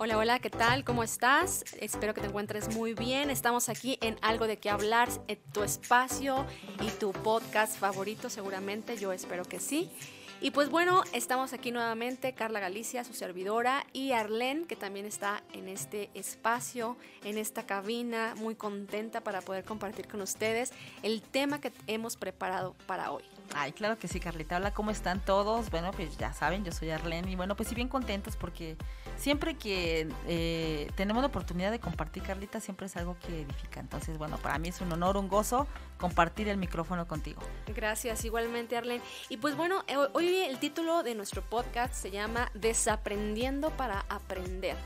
Hola, hola, ¿qué tal? ¿Cómo estás? Espero que te encuentres muy bien. Estamos aquí en Algo de qué hablar, en tu espacio y tu podcast favorito seguramente, yo espero que sí. Y pues bueno, estamos aquí nuevamente, Carla Galicia, su servidora, y Arlene, que también está en este espacio, en esta cabina, muy contenta para poder compartir con ustedes el tema que hemos preparado para hoy. Ay, claro que sí, Carlita. Hola, ¿cómo están todos? Bueno, pues ya saben, yo soy Arlene y bueno, pues sí, bien contentos porque siempre que eh, tenemos la oportunidad de compartir, Carlita, siempre es algo que edifica. Entonces, bueno, para mí es un honor, un gozo compartir el micrófono contigo. Gracias, igualmente, Arlene. Y pues bueno, eh, hoy el título de nuestro podcast se llama Desaprendiendo para Aprender.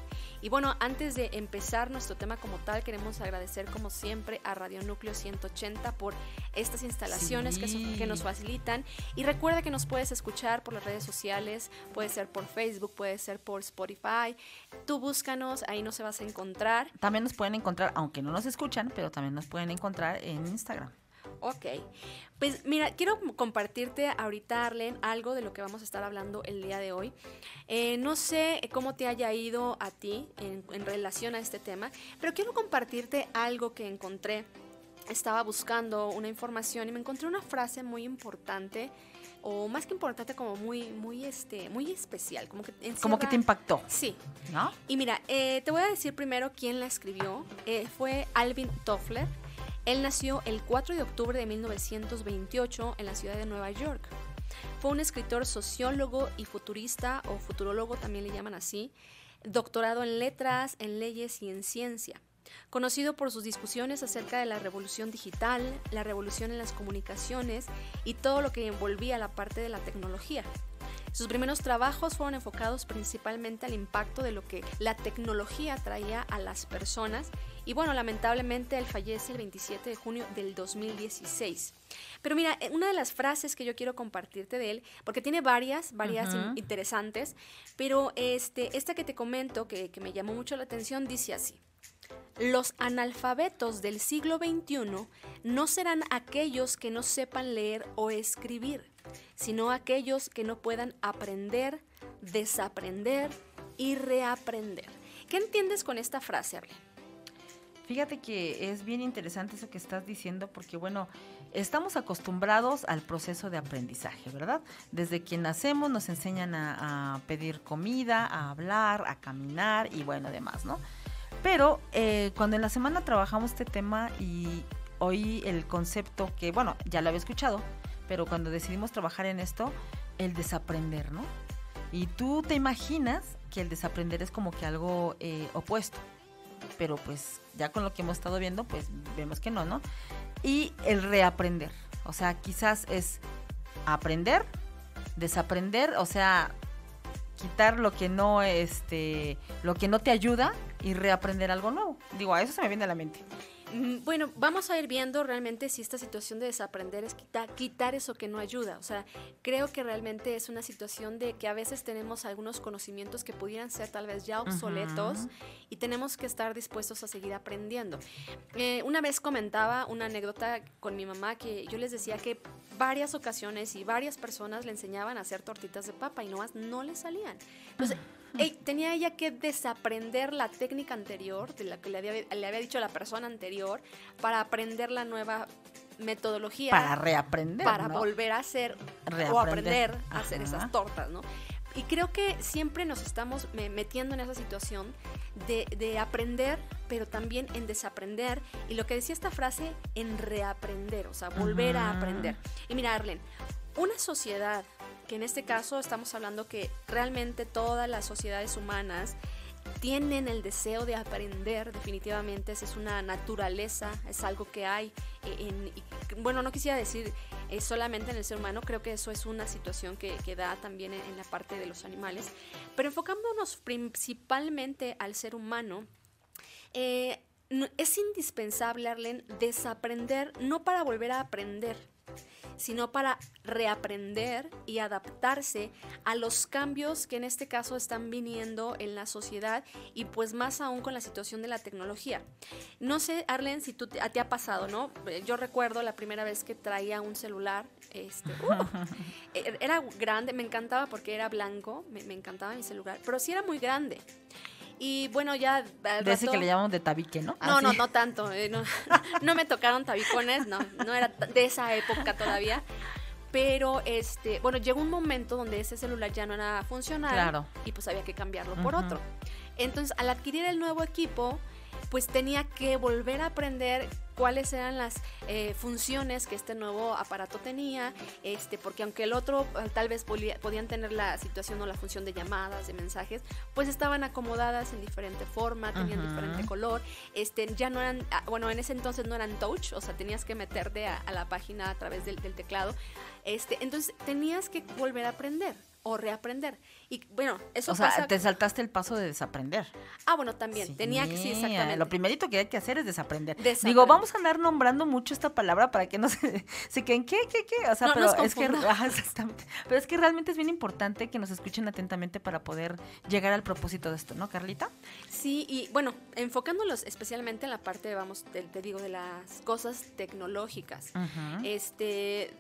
Y bueno, antes de empezar nuestro tema como tal, queremos agradecer como siempre a Radio Núcleo 180 por estas instalaciones que, que, nos facilitan. Y recuerda que nos puedes escuchar por las redes sociales, puede ser por Facebook, puede ser por Spotify. Tú búscanos, ahí nos vas a encontrar. También nos pueden encontrar, aunque no nos escuchan, pero también nos pueden encontrar en Instagram. Ok, pues mira, quiero compartirte ahorita, Arlen, algo de lo que vamos a estar hablando el día de hoy. Eh, no sé cómo te haya ido a ti en, relación a este tema, pero quiero compartirte algo que encontré. Estaba buscando una información y me encontré una frase muy importante o más que importante como muy muy este muy especial como que como que te impactó. Sí. No y mira eh, te voy a decir primero quién la escribió. Eh, fue Alvin Toffler él nació el 4 de octubre de 1928 en la ciudad de Nueva York. Fue un escritor sociólogo y futurista, o futurólogo también le llaman así, doctorado en letras, en leyes y en ciencia. Conocido por sus discusiones acerca de la revolución digital, la revolución en las comunicaciones y todo lo que envolvía la parte de la tecnología. Sus primeros trabajos fueron enfocados principalmente al impacto de lo que la tecnología traía a las personas y bueno, lamentablemente él fallece el 27 de junio del 2016. Pero mira, eh, una de las frases que yo quiero compartirte de él, porque tiene varias, varias interesantes, pero este, esta que te comento, que, que me llamó mucho la atención, dice así. Los analfabetos del siglo XXI no serán aquellos que no sepan leer o escribir, sino aquellos que no puedan aprender, desaprender y reaprender. ¿Qué entiendes con esta frase, Arlene? Fíjate que es bien interesante eso que estás diciendo porque, bueno, estamos acostumbrados al proceso de aprendizaje, ¿verdad? Desde que nacemos nos enseñan a, pedir comida, a hablar, a caminar y, bueno, demás, ¿no? Pero eh, cuando en la semana trabajamos este tema y oí el concepto que, bueno, ya lo había escuchado, pero cuando decidimos trabajar en esto, el desaprender, ¿no? Y tú te imaginas que el desaprender es como que algo eh, opuesto, pero pues ya con lo que hemos estado viendo, pues vemos que no, ¿no? Y el reaprender, o sea, quizás es aprender, desaprender, o sea, quitar lo que no, este, lo que no te ayuda y reaprender algo nuevo. Digo, a eso se me viene a la mente. Bueno, vamos a ir viendo realmente si esta situación de desaprender es quitar, eso que no ayuda. O sea, creo que realmente es una situación de que a veces tenemos algunos conocimientos que pudieran ser tal vez ya obsoletos y tenemos que estar dispuestos a seguir aprendiendo. Eh, una vez comentaba una anécdota con mi mamá que yo les decía que varias ocasiones y varias personas le enseñaban a hacer tortitas de papa y no, no le salían. Entonces, tenía ella que desaprender la técnica anterior, de la que le había, le había dicho la persona anterior, para aprender la nueva metodología. Para reaprender. Para volver a hacer o aprender a hacer esas tortas, ¿no? Y creo que siempre nos estamos metiendo en esa situación de, de, aprender, pero también en desaprender. Y lo que decía esta frase, en reaprender, o sea, volver a aprender. Y mira, Arlen, una sociedad que en este caso estamos hablando que realmente todas las sociedades humanas tienen el deseo de aprender, definitivamente, esa es una naturaleza, es algo que hay. En, bueno, no quisiera decir eh, solamente en el ser humano, creo que eso es una situación que, que da también en, la parte de los animales, pero enfocándonos principalmente al ser humano, eh, es indispensable, Arlen, desaprender, no para volver a aprender, sino para reaprender y adaptarse a los cambios que en este caso están viniendo en la sociedad y pues más aún con la situación de la tecnología. No sé, Arlen, si tú, a ti ha pasado, ¿no? Yo recuerdo la primera vez que traía un celular, este, uh, e-, era grande, me encantaba porque era blanco, me, me encantaba mi celular, pero sí era muy grande. Y bueno, ya... De ese que le llamamos de tabique, ¿no? No, no, no tanto. Eh, no, no me tocaron tabicones, no, no era de esa época todavía pero este, bueno, llegó un momento donde ese celular ya no era funcional claro. y pues había que cambiarlo por otro. Entonces, al adquirir el nuevo equipo, pues tenía que volver a aprender cuáles eran las eh, funciones que este nuevo aparato tenía, este, porque aunque el otro eh, tal vez podían tener la situación o la función de llamadas, de mensajes, pues estaban acomodadas en diferente forma, tenían diferente color, este, ya no eran, ah, bueno, en ese entonces no eran touch, o sea, tenías que meterte a, la página a través del, del teclado, este, entonces tenías que volver a aprender o reaprender. Y bueno, eso O sea, te saltaste el paso de desaprender. Ah, bueno, también. Tenía que, sí, exactamente. Lo primerito que hay que hacer es desaprender. Digo, vamos a andar nombrando mucho esta palabra para que no se, se queden, ¿qué, qué, qué? O sea, pero es que, exactamente. Pero es que realmente es bien importante que nos escuchen atentamente para poder llegar al propósito de esto, ¿no, Carlita? Sí, y bueno, enfocándolos especialmente en la parte, vamos, te, digo, de las cosas tecnológicas. Este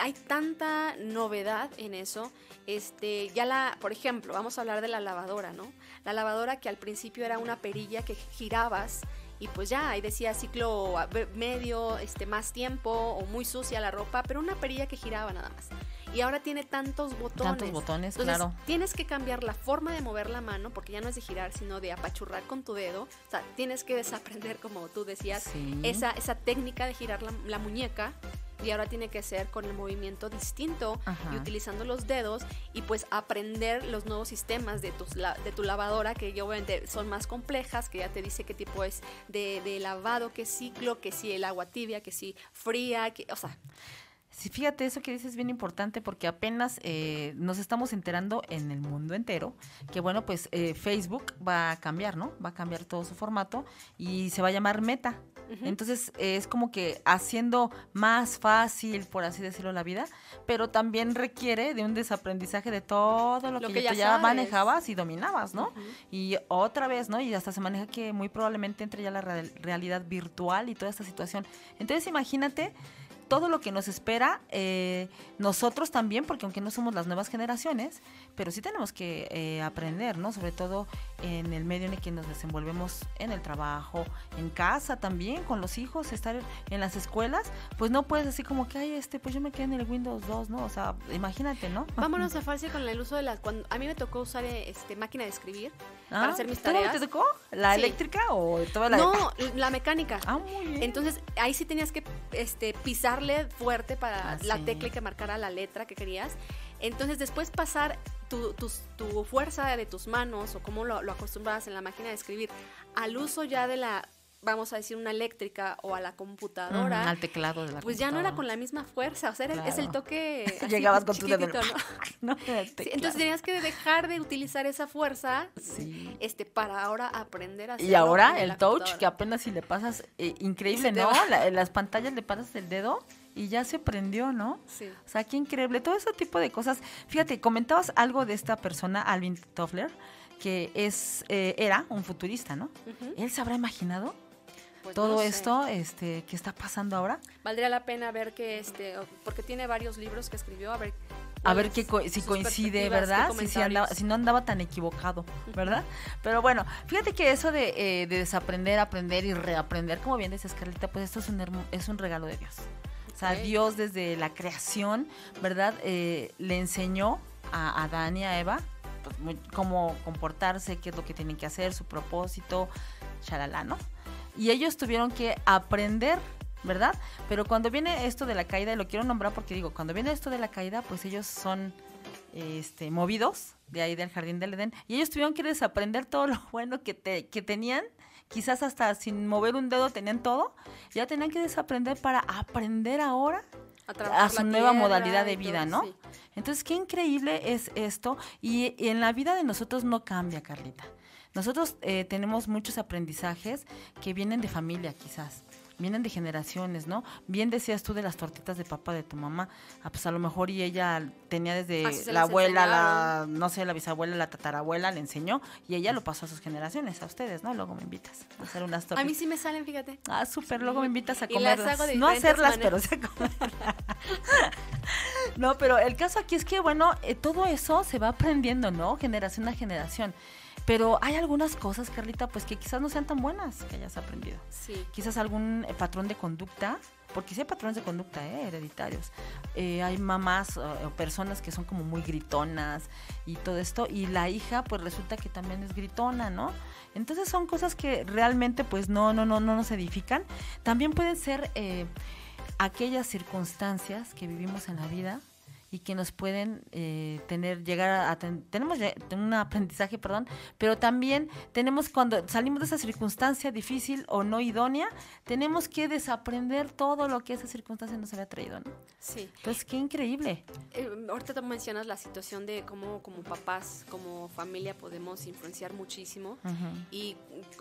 hay tanta novedad en eso. Este, ya la, por ejemplo, vamos a hablar de la lavadora, ¿no? La lavadora que al principio era una perilla que girabas y pues ya ahí decía ciclo medio, este más tiempo o muy sucia la ropa, pero una perilla que giraba nada más. Y ahora tiene tantos botones. Tantos botones, claro. Tienes que cambiar la forma de mover la mano porque ya no es de girar, sino de apachurrar con tu dedo. O sea, tienes que desaprender, como tú decías, esa, esa técnica de girar la, la muñeca y ahora tiene que ser con el movimiento distinto y utilizando los dedos y pues aprender los nuevos sistemas de, tus, de tu lavadora que obviamente son más complejas, que ya te dice qué tipo es de, de lavado, qué ciclo, que si el agua tibia, que si fría, que, o sea... Sí, fíjate, eso que dices es bien importante porque apenas eh, nos estamos enterando en el mundo entero que, bueno, pues eh, Facebook va a cambiar, ¿no? Va a cambiar todo su formato y se va a llamar Meta. Entonces es como que haciendo más fácil, por así decirlo, la vida, pero también requiere de un desaprendizaje de todo lo, que, ya, manejabas y dominabas, ¿no? Y otra vez, ¿no? Y hasta se maneja que muy probablemente entre ya la realidad virtual y toda esta situación. Entonces imagínate todo lo que nos espera, eh, nosotros también, porque aunque no somos las nuevas generaciones, pero sí tenemos que eh, aprender, ¿no? Sobre todo en el medio en el que nos desenvolvemos en el trabajo, en casa también, con los hijos, estar en las escuelas, pues no puedes así como que, ay, este, pues yo me quedé en el Windows 2, ¿no? O sea, imagínate, ¿no? Vámonos a fácil con el uso de las, cuando a mí me tocó usar este máquina de escribir para ah, hacer mis tareas. te tocó? ¿La eléctrica o toda la? No, la mecánica. Ah, muy bien. Entonces, ahí sí tenías que este, pisar fuerte para ah, la tecla que marcara la letra que querías. Entonces después pasar tu, tu, fuerza de tus manos o como lo, lo acostumbrabas en la máquina de escribir al uso ya de la vamos a decir, una eléctrica o a la computadora. al teclado de la Pues ya no era con la misma fuerza, o sea, es el toque. Llegabas con tu dedo. ¿no? entonces tenías que dejar de utilizar esa fuerza este, para ahora aprender a Y ahora el touch, que apenas si le pasas, eh, increíble, ¿no? en las pantallas le pasas el dedo y ya se prendió, ¿no? Sí. O sea, qué increíble. Todo ese tipo de cosas. Fíjate, comentabas algo de esta persona, Alvin Toffler, que es, eh, era un futurista, ¿no? ¿Él se habrá imaginado? Pues todo esto este que está pasando ahora valdría la pena ver que este porque tiene varios libros que escribió a ver a ver que si coincide, ¿verdad? Si, si, no andaba tan equivocado, ¿verdad? Pero bueno, fíjate que eso de, eh, de, desaprender, aprender y reaprender, como bien dices, Carlita, pues esto es un, es un regalo de Dios. Sea, Dios desde la creación, ¿verdad? Eh, le enseñó a Adán y a Eva pues, cómo comportarse, qué es lo que tienen que hacer, su propósito, chalala, ¿no? y ellos tuvieron que aprender ¿verdad? Pero cuando viene esto de la caída, y lo quiero nombrar porque digo, cuando viene esto de la caída, pues ellos son este, movidos de ahí del jardín del Edén y ellos tuvieron que desaprender todo lo bueno que, te, que tenían, quizás hasta sin mover un dedo tenían todo, ya tenían que desaprender para aprender ahora a, su nueva modalidad de vida, ¿no? Entonces, qué increíble es esto y en la vida de nosotros no cambia, Carlita. Nosotros eh, tenemos muchos aprendizajes que vienen de familia, quizás vienen de generaciones, ¿no? Bien decías tú de las tortitas de papa de tu mamá, ah, pues a lo mejor y ella tenía desde la abuela, la, no sé, la bisabuela, la tatarabuela, le enseñó y ella lo pasó a sus generaciones, a ustedes, ¿no? Luego me invitas a hacer unas tortitas. A mí sí me salen, fíjate. Ah, súper, luego me invitas a comerlas. no a hacerlas, pero sí a comerlas. no, pero el caso aquí es que, bueno, eh, todo eso se va aprendiendo, ¿no? Generación a generación. Pero hay algunas cosas, Carlita, pues que quizás no sean tan buenas que hayas aprendido. Sí. Quizás algún eh, patrón de conducta, porque sí hay patrones de conducta ¿eh? hereditarios. Eh, hay mamás o personas que son como muy gritonas y todo esto, y la hija pues resulta que también es gritona, ¿no? Entonces son cosas que realmente pues no, no, no, no nos edifican. También pueden ser eh, aquellas circunstancias que vivimos en la vida y que nos pueden eh, tener, llegar a, tenemos un aprendizaje, perdón, pero también tenemos cuando salimos de esa circunstancia difícil o no idónea, tenemos que desaprender todo lo que esa circunstancia nos había traído, ¿no? Sí. Entonces, qué increíble. Eh, ahorita te mencionas la situación de cómo como papás, como familia podemos influenciar muchísimo y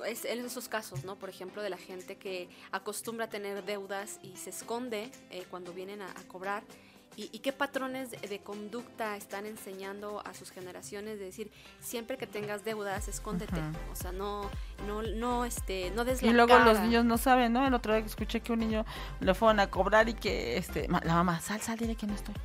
es en esos casos, ¿no? Por ejemplo, de la gente que acostumbra a tener deudas y se esconde eh, cuando vienen a, a cobrar ¿Y, qué patrones de, conducta están enseñando a sus generaciones de decir siempre que tengas deudas escóndete o sea no no no este no des y luego los niños no saben no el otro día escuché que un niño le fueron a cobrar y que este la mamá sal sal dile que no estoy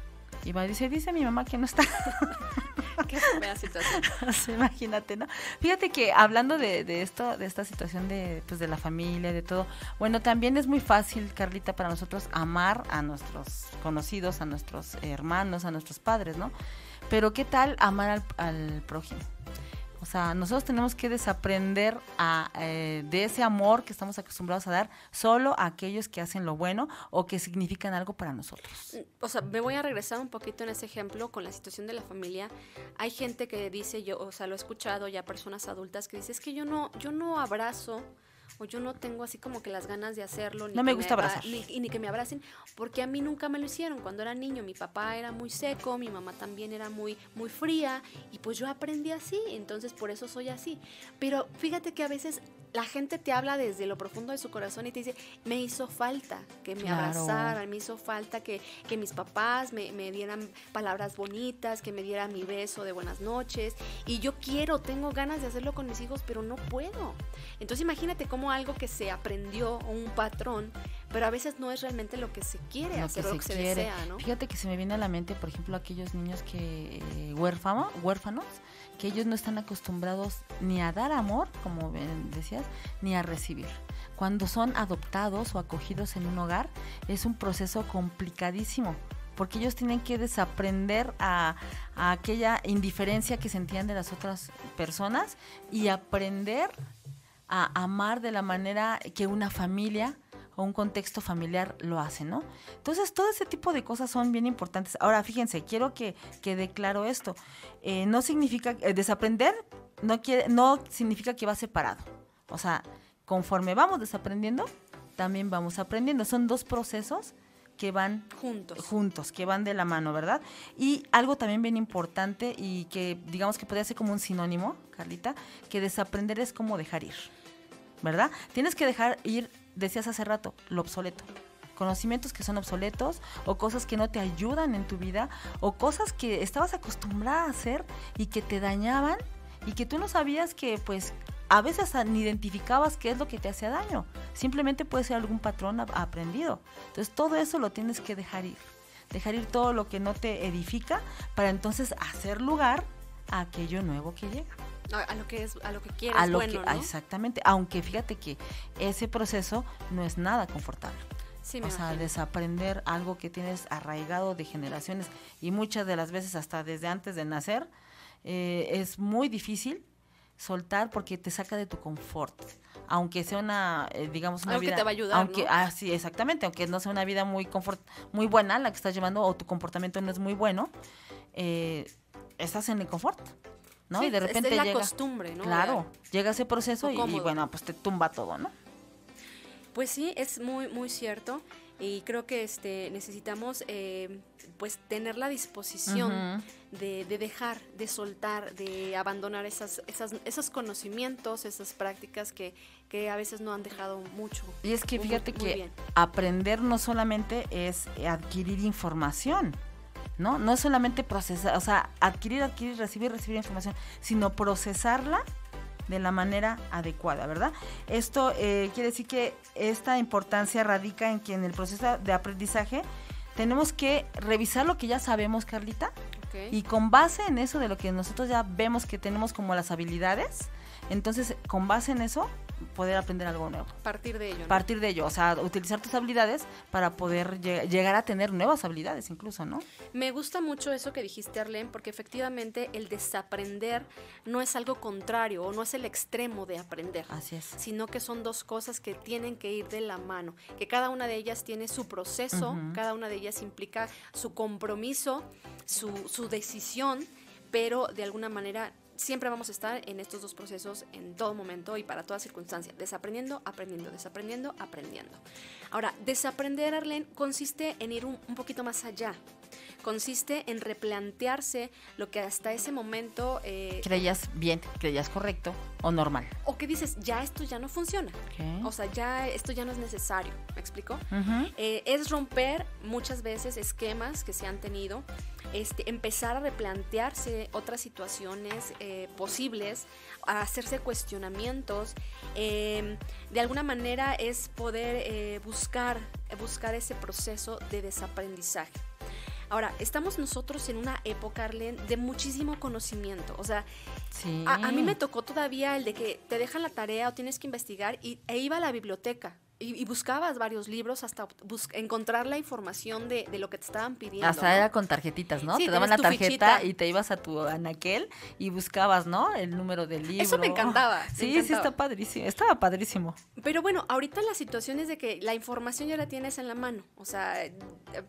y va y dice dice mi mamá que no está Qué fea situación. imagínate, ¿no? Fíjate que hablando de, de, esto, de esta situación de, pues, de la familia, de todo, bueno, también es muy fácil, Carlita, para nosotros amar a nuestros conocidos, a nuestros hermanos, a nuestros padres, ¿no? Pero ¿qué tal amar al, al prójimo? O sea, nosotros tenemos que desaprender a, eh, de ese amor que estamos acostumbrados a dar solo a aquellos que hacen lo bueno o que significan algo para nosotros. Mm, o sea, me voy a regresar un poquito en ese ejemplo con la situación de la familia. Hay gente que dice, yo, o sea, lo he escuchado ya personas adultas que dicen, es que yo no, yo no abrazo o yo no tengo así como que las ganas de hacerlo. Ni no me gusta abrazar. Ni, y ni que me abracen, porque a mí nunca me lo hicieron. Cuando era niño, mi papá era muy seco, mi mamá también era muy, muy fría, y pues yo aprendí así, entonces por eso soy así. Pero fíjate que a veces la gente te habla desde lo profundo de su corazón y te dice, me hizo falta que me abrazaran, me hizo falta que, que mis papás me, me, dieran palabras bonitas, que me dieran mi beso de buenas noches. Y yo quiero, tengo ganas de hacerlo con mis hijos, pero no puedo. Entonces imagínate cómo algo que se aprendió, un patrón, pero a veces no es realmente lo que se quiere hacer, lo que se desea, ¿no? Fíjate que se me viene a la mente, por ejemplo, aquellos niños que eh, huérfanos, huérfanos, que ellos no están acostumbrados ni a dar amor, como decías, ni a recibir. Cuando son adoptados o acogidos en un hogar, es un proceso complicadísimo porque ellos tienen que desaprender a, a, aquella indiferencia que sentían de las otras personas y aprender a amar de la manera que una familia o un contexto familiar lo hace, ¿no? Entonces, todo ese tipo de cosas son bien importantes. Ahora, fíjense, quiero que quede claro esto. Eh, no significa, eh, desaprender no, quiere, no significa que va separado. O sea, conforme vamos desaprendiendo, también vamos aprendiendo. Son dos procesos que van juntos. juntos, que van de la mano, ¿verdad? Y algo también bien importante y que digamos que podría ser como un sinónimo, Carlita, que desaprender es como dejar ir. ¿verdad? Tienes que dejar ir, decías hace rato, lo obsoleto. Conocimientos que son obsoletos o cosas que no te ayudan en tu vida o cosas que estabas acostumbrada a hacer y que te dañaban y que tú no sabías que pues a veces ni identificabas qué es lo que te hacía daño. Simplemente puede ser algún patrón aprendido. Entonces todo eso lo tienes que dejar ir. Dejar ir todo lo que no te edifica para entonces hacer lugar a aquello nuevo que llega. A, lo que es, a lo que quieres, bueno, Exactamente, aunque fíjate que ese proceso no es nada confortable. Sí, o sea, desaprender algo que tienes arraigado de generaciones y muchas de las veces hasta desde antes de nacer, eh, es muy difícil soltar porque te saca de tu confort. Aunque sea una, eh, digamos, una vida. que te va a ayudar. Aunque, ah, sí, exactamente. Aunque no sea una vida muy confort, muy buena la que estás llevando o tu comportamiento no es muy bueno, eh, estás en el confort. ¿no? y de repente es la costumbre, ¿no? Claro, llega ese proceso y, bueno, pues te tumba todo, ¿no? Pues sí, es muy, muy cierto y creo que este necesitamos eh, pues tener la disposición de, dejar, de soltar, de abandonar esas, esas, esos conocimientos, esas prácticas que, que a veces no han dejado mucho. Y es que fíjate que aprender no solamente es adquirir información, ¿no? No es solamente procesar, o sea, adquirir, adquirir, recibir, recibir información, sino procesarla de la manera adecuada, ¿verdad? Esto eh, quiere decir que esta importancia radica en que en el proceso de aprendizaje tenemos que revisar lo que ya sabemos, Carlita, Y con base en eso de lo que nosotros ya vemos que tenemos como las habilidades, entonces con base en eso poder aprender algo nuevo. Partir de ello. Partir de ello, o sea, utilizar tus habilidades para poder llegar a tener nuevas habilidades incluso, ¿no? Me gusta mucho eso que dijiste, Arlene, porque efectivamente el desaprender no es algo contrario o no es el extremo de aprender. Así es. Sino que son dos cosas que tienen que ir de la mano, que cada una de ellas tiene su proceso, cada una de ellas implica su compromiso, su, su decisión, pero de alguna manera siempre vamos a estar en estos dos procesos en todo momento y para toda circunstancia, desaprendiendo, aprendiendo, desaprendiendo, aprendiendo. Ahora, desaprender, Arlene, consiste en ir un, poquito más allá. Consiste en replantearse lo que hasta ese momento... Eh, creías bien, creías correcto o normal. O que dices, ya esto ya no funciona. O sea, ya esto ya no es necesario. ¿Me explico? Eh, es romper muchas veces esquemas que se han tenido este, empezar a replantearse otras situaciones eh, posibles, a hacerse cuestionamientos. Em, de alguna manera es poder eh, buscar, buscar ese proceso de desaprendizaje. Ahora, estamos nosotros en una época, Arlene, de muchísimo conocimiento. O sea, a, mí me tocó todavía el de que te dejan la tarea o tienes que investigar y, e iba a la biblioteca. Y, buscabas varios libros hasta encontrar la información de, lo que te estaban pidiendo. Hasta era con tarjetitas, ¿no? te daban la tarjeta y te ibas a tu anaquel y buscabas, ¿no? El número del libro. Eso me encantaba. Sí, sí, está padrísimo. Estaba padrísimo. Pero bueno, ahorita la situación es de que la información ya la tienes en la mano. O sea,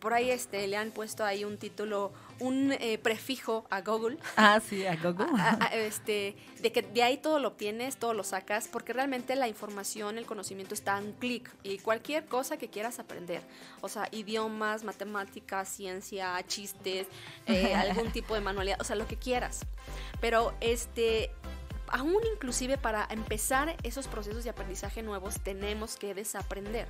por ahí este, le han puesto ahí un título, un eh, prefijo a Google. Ah, sí, a Google. este, de que de ahí todo lo tienes, todo lo sacas, porque realmente la información, el conocimiento está en clic y cualquier cosa que quieras aprender, o sea, idiomas, matemáticas, ciencia, chistes, eh, algún tipo de manualidad, o sea, lo que quieras. Pero este, aún inclusive para empezar esos procesos de aprendizaje nuevos tenemos que desaprender.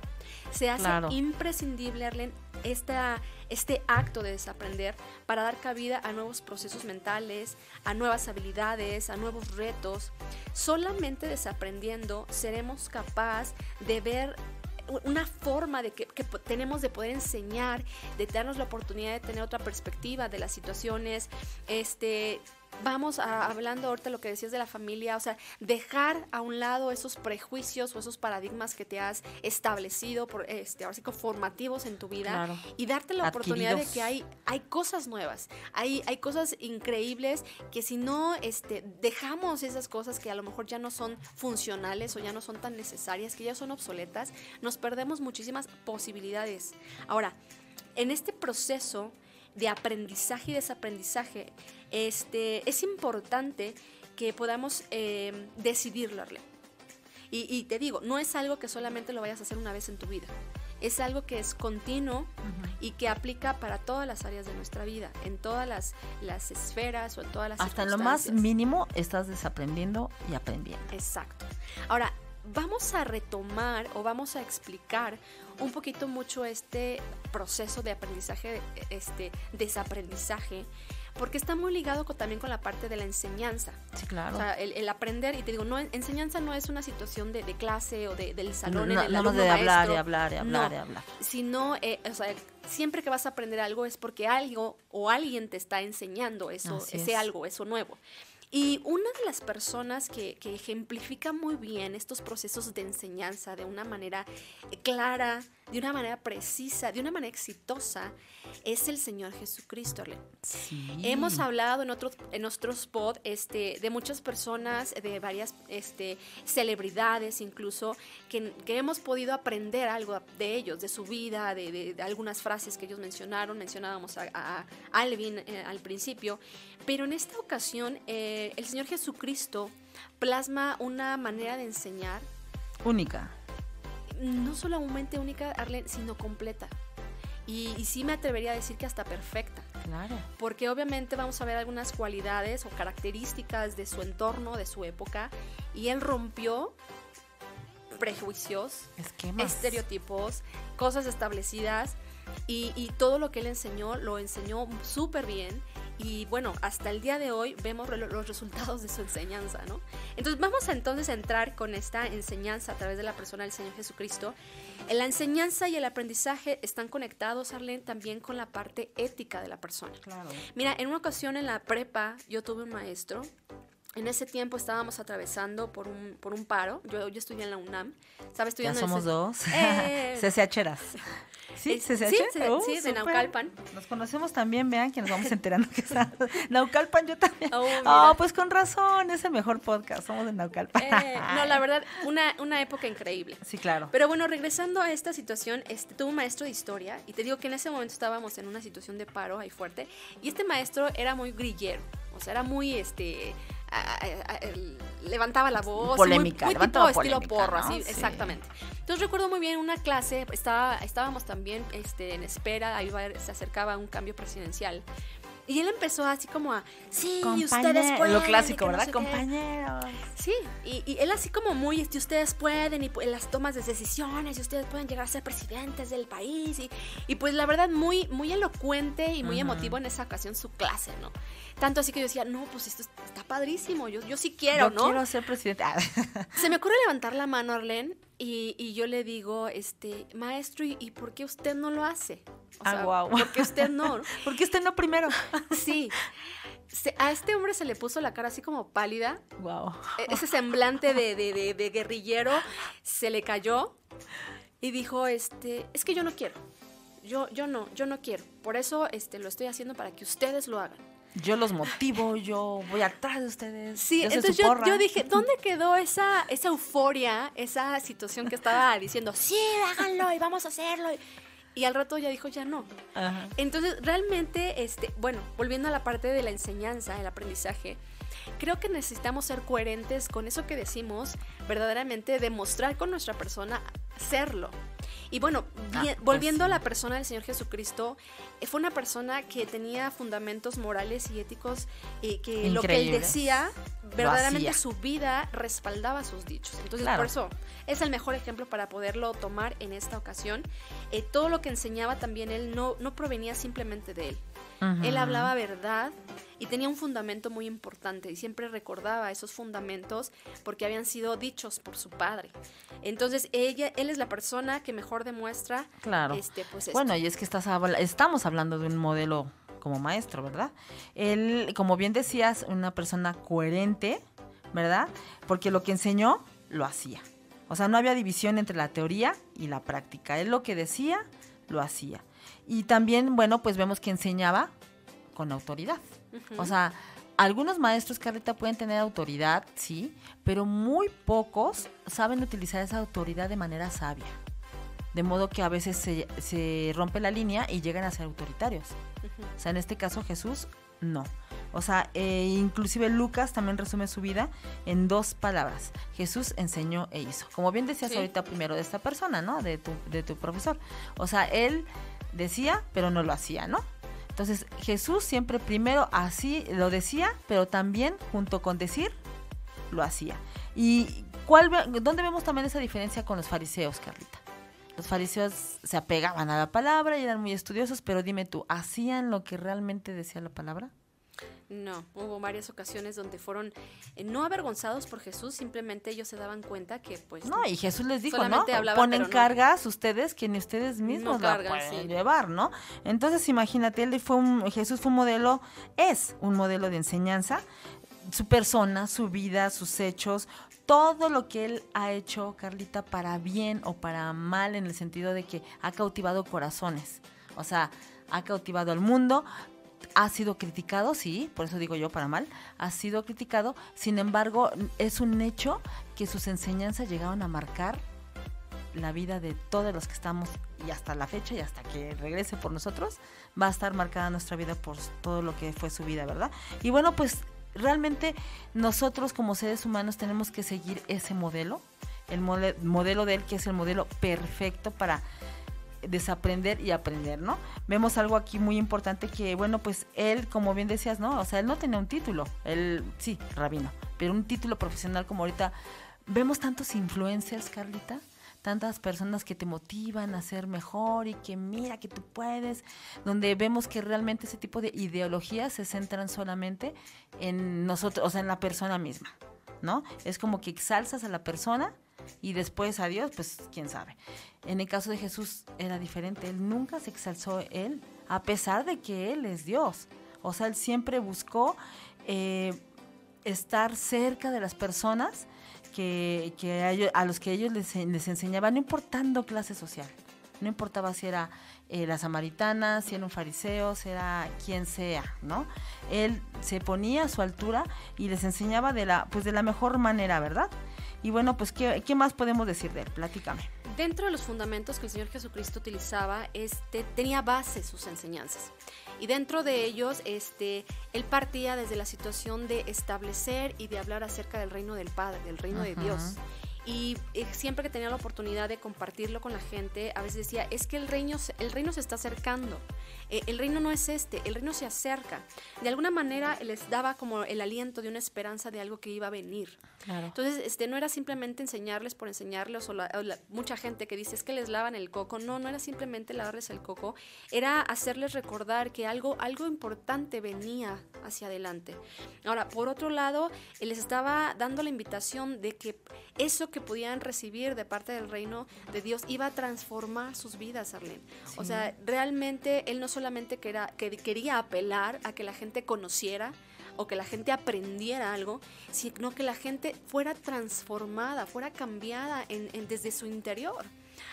Se hace imprescindible, Arlen, esta, este acto de desaprender para dar cabida a nuevos procesos mentales, a nuevas habilidades, a nuevos retos. Solamente desaprendiendo seremos capaces de ver una forma de que, tenemos de poder enseñar, de darnos la oportunidad de tener otra perspectiva de las situaciones, este, vamos a, hablando ahorita lo que decías de la familia, o sea, dejar a un lado esos prejuicios o esos paradigmas que te has establecido, por, este, ahora sí formativos en tu vida y darte la oportunidad de que hay, hay cosas nuevas, hay, hay cosas increíbles que si no este, dejamos esas cosas que a lo mejor ya no son funcionales o ya no son tan necesarias, que ya son obsoletas, nos perdemos muchísimas posibilidades. Ahora, en este proceso de aprendizaje y desaprendizaje, este, es importante que podamos eh, decidirlo, Y, y, te digo, no es algo que solamente lo vayas a hacer una vez en tu vida. Es algo que es continuo y que aplica para todas las áreas de nuestra vida, en todas las, las esferas o en todas las Hasta lo más mínimo estás desaprendiendo y aprendiendo. Exacto. Ahora, vamos a retomar o vamos a explicar un poquito mucho este proceso de aprendizaje, este desaprendizaje, porque está muy ligado también con la parte de la enseñanza. Sí, claro. O sea, el, aprender, y te digo, no, enseñanza no es una situación de, clase o de, del salón no, en el no, alumno de hablar hablar hablar y hablar. Sino, eh, o sea, siempre que vas a aprender algo es porque algo o alguien te está enseñando eso, ese algo, eso nuevo. Y una de las personas que, que, ejemplifica muy bien estos procesos de enseñanza de una manera clara, de una manera precisa, de una manera exitosa, es el Señor Jesucristo. Hemos hablado en otros en nuestros pod este, de muchas personas, de varias este, celebridades incluso, que, que, hemos podido aprender algo de ellos, de su vida, de, de, algunas frases que ellos mencionaron. Mencionábamos a, Alvin eh, al principio, pero en esta ocasión eh, el Señor Jesucristo plasma una manera de enseñar única no solamente única, Arlen, sino completa. Y, sí me atrevería a decir que hasta perfecta. Claro. Porque obviamente vamos a ver algunas cualidades o características de su entorno, de su época, y él rompió prejuicios, estereotipos, cosas establecidas, y, y todo lo que él enseñó lo enseñó súper bien y bueno, hasta el día de hoy vemos los resultados de su enseñanza, ¿no? Entonces vamos a entonces a entrar con esta enseñanza a través de la persona del Señor Jesucristo. La enseñanza y el aprendizaje están conectados, Arlene, también con la parte ética de la persona. Claro. Mira, en una ocasión en la prepa yo tuve un maestro en ese tiempo estábamos atravesando por un, por un paro. Yo, yo estudié en la UNAM. ¿Sabes? Estudiando ya somos dos. Eh, CCHeras. Sí, sí, oh, sí, de Naucalpan. Nos conocemos también, vean que nos vamos enterando que está Naucalpan yo también. Oh, oh, pues con razón, es el mejor podcast, somos de Naucalpan. Eh, no, la verdad, una, una época increíble. Sí, claro. Pero bueno, regresando a esta situación, este, tuve un maestro de historia y te digo que en ese momento estábamos en una situación de paro ahí fuerte y este maestro era muy grillero, o sea, era muy, este levantaba la voz. Polémica, muy, tipo estilo porro, así, exactamente. Entonces recuerdo muy bien una clase, estaba, estábamos también este, en espera, ahí se acercaba un cambio presidencial. Y él empezó así como a, sí, ustedes pueden. Lo clásico, ¿verdad? Compañeros. Sí, y, él así como muy, este, ustedes pueden, y las tomas de decisiones, y ustedes pueden llegar a ser presidentes del país. Y, y pues la verdad, muy, muy elocuente y muy emotivo en esa ocasión su clase, ¿no? Tanto así que yo decía, no, pues esto está padrísimo, yo, yo sí quiero, ¿no? quiero ser presidente. Se me ocurre levantar la mano, Arlene, y, y yo le digo, este, maestro, ¿y, por qué usted no lo hace? O ah, wow. ¿Por qué usted no? ¿Por qué usted no primero? sí. a este hombre se le puso la cara así como pálida. Wow. E, ese semblante de, de, de guerrillero se le cayó y dijo, este, es que yo no quiero. Yo, yo no, yo no quiero. Por eso este, lo estoy haciendo para que ustedes lo hagan yo los motivo, yo voy atrás de ustedes. Sí, entonces yo, dije, ¿dónde quedó esa, esa euforia, esa situación que estaba diciendo, sí, háganlo y vamos a hacerlo? Y al rato ya dijo, ya no. Entonces, realmente, este, bueno, volviendo a la parte de la enseñanza, el aprendizaje, creo que necesitamos ser coherentes con eso que decimos, verdaderamente demostrar con nuestra persona serlo. Y bueno, ah, pues volviendo a la persona del Señor Jesucristo, eh, fue una persona que tenía fundamentos morales y éticos y que lo que él decía, verdaderamente su vida respaldaba sus dichos. Entonces, por eso es el mejor ejemplo para poderlo tomar en esta ocasión. Eh, todo lo que enseñaba también él no, no provenía simplemente de él. Él hablaba verdad y tenía un fundamento muy importante y siempre recordaba esos fundamentos porque habían sido dichos por su padre. Entonces, ella, él es la persona que mejor demuestra claro. este, pues Bueno, y es que estás, estamos hablando de un modelo como maestro, ¿verdad? Él, como bien decías, una persona coherente, ¿verdad? Porque lo que enseñó, lo hacía. O sea, no había división entre la teoría y la práctica. Él lo que decía, lo hacía. Y también, bueno, pues vemos que enseñaba con autoridad. O sea, algunos maestros, Carlita, pueden tener autoridad, sí, pero muy pocos saben utilizar esa autoridad de manera sabia. De modo que a veces se, rompe la línea y llegan a ser autoritarios. O sea, en este caso Jesús, no. O sea, eh, inclusive Lucas también resume su vida en dos palabras. Jesús enseñó e hizo. Como bien decías ahorita primero de esta persona, ¿no? De tu, de tu profesor. O sea, él decía, pero no lo hacía, ¿no? Entonces Jesús siempre primero así lo decía, pero también junto con decir, lo hacía. ¿Y cuál, dónde vemos también esa diferencia con los fariseos, Carlita? Los fariseos se apegaban a la palabra y eran muy estudiosos, pero dime tú, ¿hacían lo que realmente decía la palabra? No, hubo varias ocasiones donde fueron eh, no avergonzados por Jesús, simplemente ellos se daban cuenta que pues... No, y Jesús les dijo, ¿no? Ponen cargas ustedes que ni ustedes mismos la pueden llevar, ¿no? Entonces imagínate, él fue un, Jesús fue un modelo, es un modelo de enseñanza, su persona, su vida, sus hechos, todo lo que él ha hecho, Carlita, para bien o para mal, en el sentido de que ha cautivado corazones. O sea, ha cautivado al mundo, ha sido criticado, sí, por eso digo yo para mal, ha sido criticado, sin embargo, es un hecho que sus enseñanzas llegaron a marcar la vida de todos los que estamos y hasta la fecha y hasta que regrese por nosotros, va a estar marcada nuestra vida por todo lo que fue su vida, ¿verdad? Y bueno, pues realmente nosotros como seres humanos tenemos que seguir ese modelo, el modelo de él que es el modelo perfecto para desaprender y aprender, ¿no? Vemos algo aquí muy importante que, bueno, pues él, como bien decías, ¿no? O sea, él no tenía un título, él, sí, rabino, pero un título profesional como ahorita, vemos tantos influencers, Carlita, tantas personas que te motivan a ser mejor y que mira que tú puedes, donde vemos que realmente ese tipo de ideologías se centran solamente en nosotros, o sea, en la persona misma, ¿no? Es como que exalzas a la persona y después a Dios, pues quién sabe. En el caso de Jesús era diferente, él nunca se exalzó él, a pesar de que él es Dios. O sea, él siempre buscó eh, estar cerca de las personas que, a, los que ellos les, les enseñaban, no importando clase social. No importaba si era eh, la samaritana, si era un fariseo, si era quien sea, ¿no? Él se ponía a su altura y les enseñaba de la, pues de la mejor manera, ¿verdad? Y bueno, pues, ¿qué, ¿qué, más podemos decir de él? Platícame. Dentro de los fundamentos que el Señor Jesucristo utilizaba, este, tenía base sus enseñanzas. Y dentro de ellos, este, él partía desde la situación de establecer y de hablar acerca del reino del Padre, del reino de Dios. Y eh, siempre que tenía la oportunidad de compartirlo con la gente, a veces decía, es que el reino, el reino se está acercando. Eh, el reino no es este, el reino se acerca. De alguna manera les daba como el aliento de una esperanza de algo que iba a venir. Entonces, este, no era simplemente enseñarles por enseñarles, o, mucha gente que dice es que les lavan el coco. No, no era simplemente lavarles el coco, era hacerles recordar que algo, algo importante venía hacia adelante. Ahora, por otro lado, les estaba dando la invitación de que eso que podían recibir de parte del reino de Dios iba a transformar sus vidas, Arlene. O sea, realmente él no solamente quería, que quería apelar a que la gente conociera, o que la gente aprendiera algo, sino que la gente fuera transformada, fuera cambiada desde su interior.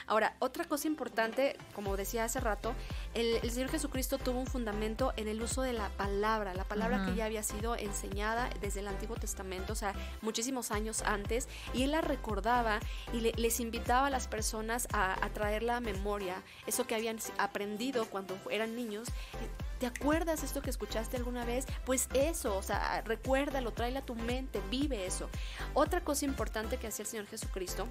Ahora, otra cosa importante, como decía hace rato, el, Señor Jesucristo tuvo un fundamento en el uso de la palabra, la palabra que ya había sido enseñada desde el Antiguo Testamento, o sea, muchísimos años antes, y él la recordaba y les invitaba a las personas a, a traer la memoria, eso que habían aprendido cuando eran niños ¿Te acuerdas esto que escuchaste alguna vez? Pues eso, o sea, recuérdalo, tráelo a tu mente, vive eso. Otra cosa importante que hacía el Señor Jesucristo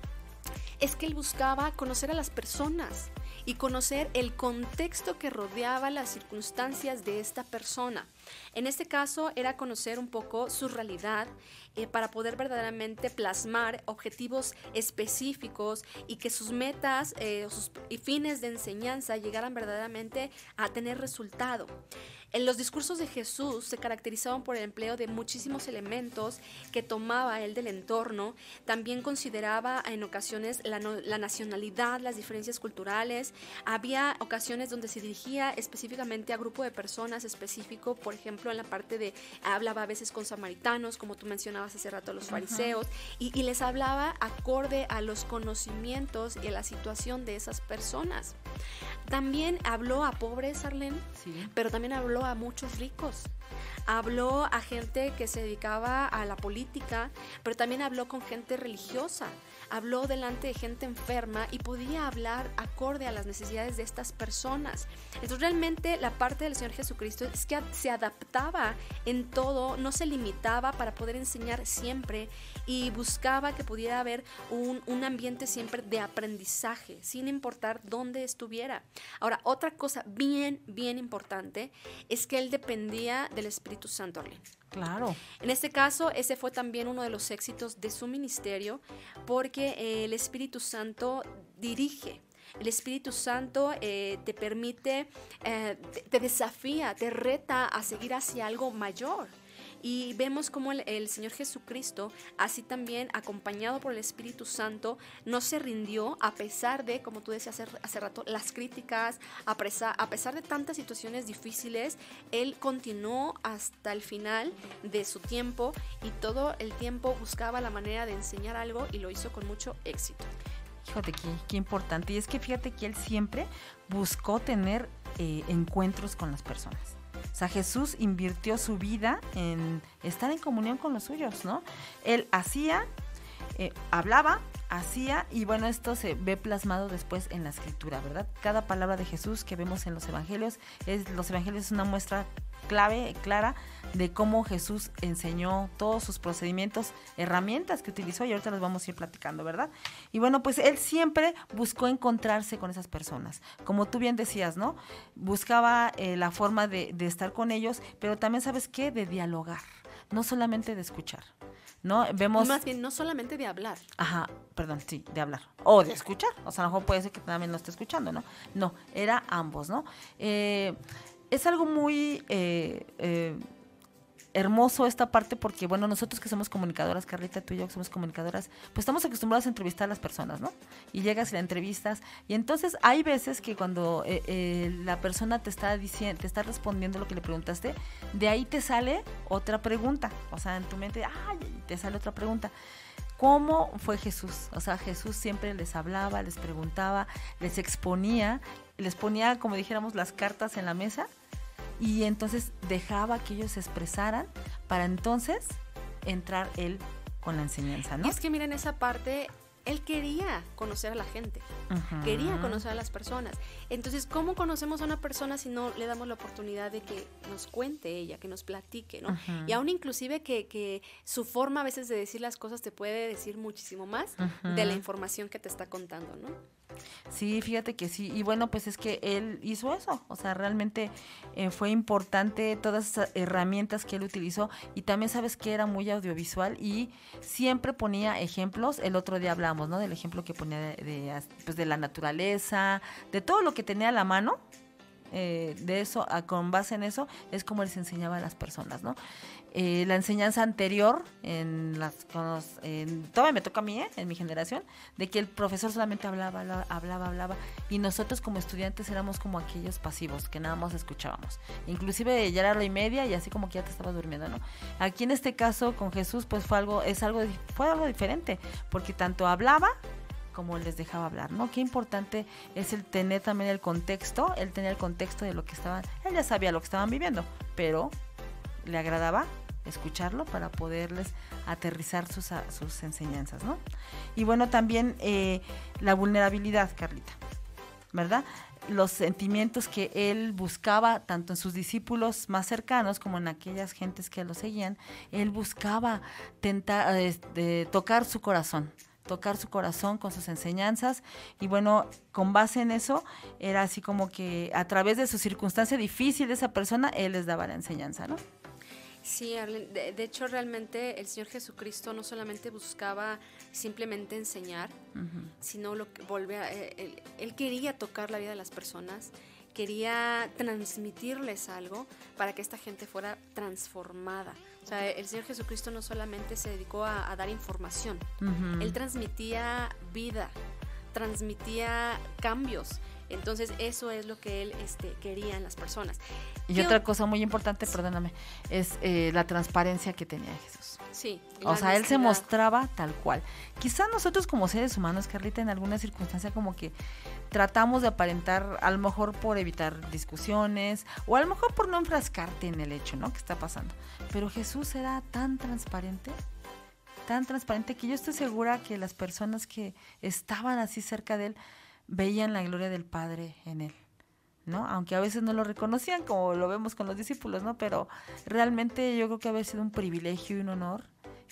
es que él buscaba conocer a las personas y conocer el contexto que rodeaba las circunstancias de esta persona. En este caso era conocer un poco su realidad eh, para poder verdaderamente plasmar objetivos específicos y que sus metas eh, y fines de enseñanza llegaran verdaderamente a tener resultado. En los discursos de Jesús se caracterizaban por el empleo de muchísimos elementos que tomaba él del entorno. También consideraba en ocasiones la, la, nacionalidad, las diferencias culturales. Había ocasiones donde se dirigía específicamente a grupo de personas específico, por ejemplo, en la parte de hablaba a veces con samaritanos, como tú mencionabas hace rato, los fariseos, y, y les hablaba acorde a los conocimientos y a la situación de esas personas. También habló a pobres, Arlene, pero también habló a muchos ricos. Habló a gente que se dedicaba a la política, pero también habló con gente religiosa habló delante de gente enferma y podía hablar acorde a las necesidades de estas personas. Entonces realmente la parte del Señor Jesucristo es que se adaptaba en todo, no se limitaba para poder enseñar siempre y buscaba que pudiera haber un, un ambiente siempre de aprendizaje, sin importar dónde estuviera. Ahora, otra cosa bien, bien importante es que él dependía del Espíritu Santo. Claro. En este caso, ese fue también uno de los éxitos de su ministerio, porque eh, el Espíritu Santo dirige. El Espíritu Santo eh, te permite, eh, te desafía, te reta a seguir hacia algo mayor. Y vemos como el, Señor Jesucristo, así también acompañado por el Espíritu Santo, no se rindió a pesar de, como tú decías hace, hace rato, las críticas, a pesar, a pesar de tantas situaciones difíciles, Él continuó hasta el final de su tiempo y todo el tiempo buscaba la manera de enseñar algo y lo hizo con mucho éxito. Fíjate qué, qué importante. Y es que fíjate que Él siempre buscó tener eh, encuentros con las personas. O sea, Jesús invirtió su vida en estar en comunión con los suyos, ¿no? Él hacía, eh, hablaba, hacía y bueno, esto se ve plasmado después en la escritura, ¿verdad? Cada palabra de Jesús que vemos en los evangelios, es, los evangelios es una muestra clave, clara, de cómo Jesús enseñó todos sus procedimientos, herramientas que utilizó y ahorita los vamos a ir platicando, ¿verdad? Y bueno, pues él siempre buscó encontrarse con esas personas. Como tú bien decías, ¿no? Buscaba eh, la forma de, de estar con ellos, pero también, ¿sabes qué? De dialogar, no solamente de escuchar ¿no? Vemos... Más bien, no solamente de hablar. Ajá, perdón, sí, de hablar. O de escuchar. O sea, a lo mejor puede ser que también no esté escuchando, ¿no? No, era ambos, ¿no? Eh, es algo muy... Eh, eh, hermoso esta parte porque, bueno, nosotros que somos comunicadoras, Carlita, tú y yo que somos comunicadoras, pues estamos acostumbrados a entrevistar a las personas, ¿no? Y llegas y la entrevistas. Y entonces hay veces que cuando eh, eh, la persona te está diciendo, te está respondiendo lo que le preguntaste, de ahí te sale otra pregunta. O sea, en tu mente, ¡ay! Te sale otra pregunta. ¿Cómo fue Jesús? O sea, Jesús siempre les hablaba, les preguntaba, les exponía, les ponía, como dijéramos, las cartas en la mesa y entonces dejaba que ellos se expresaran para entonces entrar él con la enseñanza, ¿no? Y es que miren esa parte, él quería conocer a la gente, quería conocer a las personas. Entonces, ¿cómo conocemos a una persona si no le damos la oportunidad de que nos cuente ella, que nos platique, ¿no? Y aún inclusive que, que, su forma a veces de decir las cosas te puede decir muchísimo más de la información que te está contando, ¿no? Sí, fíjate que sí. Y bueno, pues es que él hizo eso. O sea, realmente eh, fue importante todas esas herramientas que él utilizó. Y también sabes que era muy audiovisual y siempre ponía ejemplos. El otro día hablamos, ¿no? Del ejemplo que ponía de, pues de la naturaleza, de todo lo que tenía a la mano. Eh, de eso, con base en eso, es como se enseñaba a las personas, ¿no? Eh, la enseñanza anterior, en las, en, todavía me toca a mí, ¿eh? en mi generación, de que el profesor solamente hablaba, hablaba, hablaba, y nosotros como estudiantes éramos como aquellos pasivos, que nada más escuchábamos. Inclusive ya era la y media y así como que ya te estaba durmiendo, ¿no? Aquí en este caso con Jesús, pues fue algo, es algo, fue algo diferente, porque tanto hablaba como les dejaba hablar, ¿no? Qué importante es el tener también el contexto, el tener el contexto de lo que estaban, él ya sabía lo que estaban viviendo, pero le agradaba escucharlo para poderles aterrizar sus, sus enseñanzas, ¿no? Y bueno, también eh, la vulnerabilidad, Carlita, ¿verdad? Los sentimientos que él buscaba, tanto en sus discípulos más cercanos como en aquellas gentes que lo seguían, él buscaba tentar, tocar su corazón, tocar su corazón con sus enseñanzas y bueno, con base en eso era así como que a través de su circunstancia difícil de esa persona, él les daba la enseñanza, ¿no? Sí, de, de, hecho realmente el Señor Jesucristo no solamente buscaba simplemente enseñar, sino lo que volve a, eh, él, quería tocar la vida de las personas, quería transmitirles algo para que esta gente fuera transformada. O sea, el Señor Jesucristo no solamente se dedicó a, dar información, él transmitía vida, transmitía cambios. Entonces eso es lo que él este, quería en las personas. Y otra cosa muy importante, perdóname, es eh, la transparencia que tenía Jesús. Sí. O sea, él se mostraba tal cual. Quizá nosotros como seres humanos, Carlita, en alguna circunstancia como que tratamos de aparentar, a lo mejor por evitar discusiones, o a lo mejor por no enfrascarte en el hecho, ¿no? Que está pasando. Pero Jesús era tan transparente tan transparente que yo estoy segura que las personas que estaban así cerca de él veían la gloria del Padre en él. ¿no? Aunque a veces no lo reconocían, como lo vemos con los discípulos, ¿no? Pero realmente yo creo que haber sido un privilegio y un honor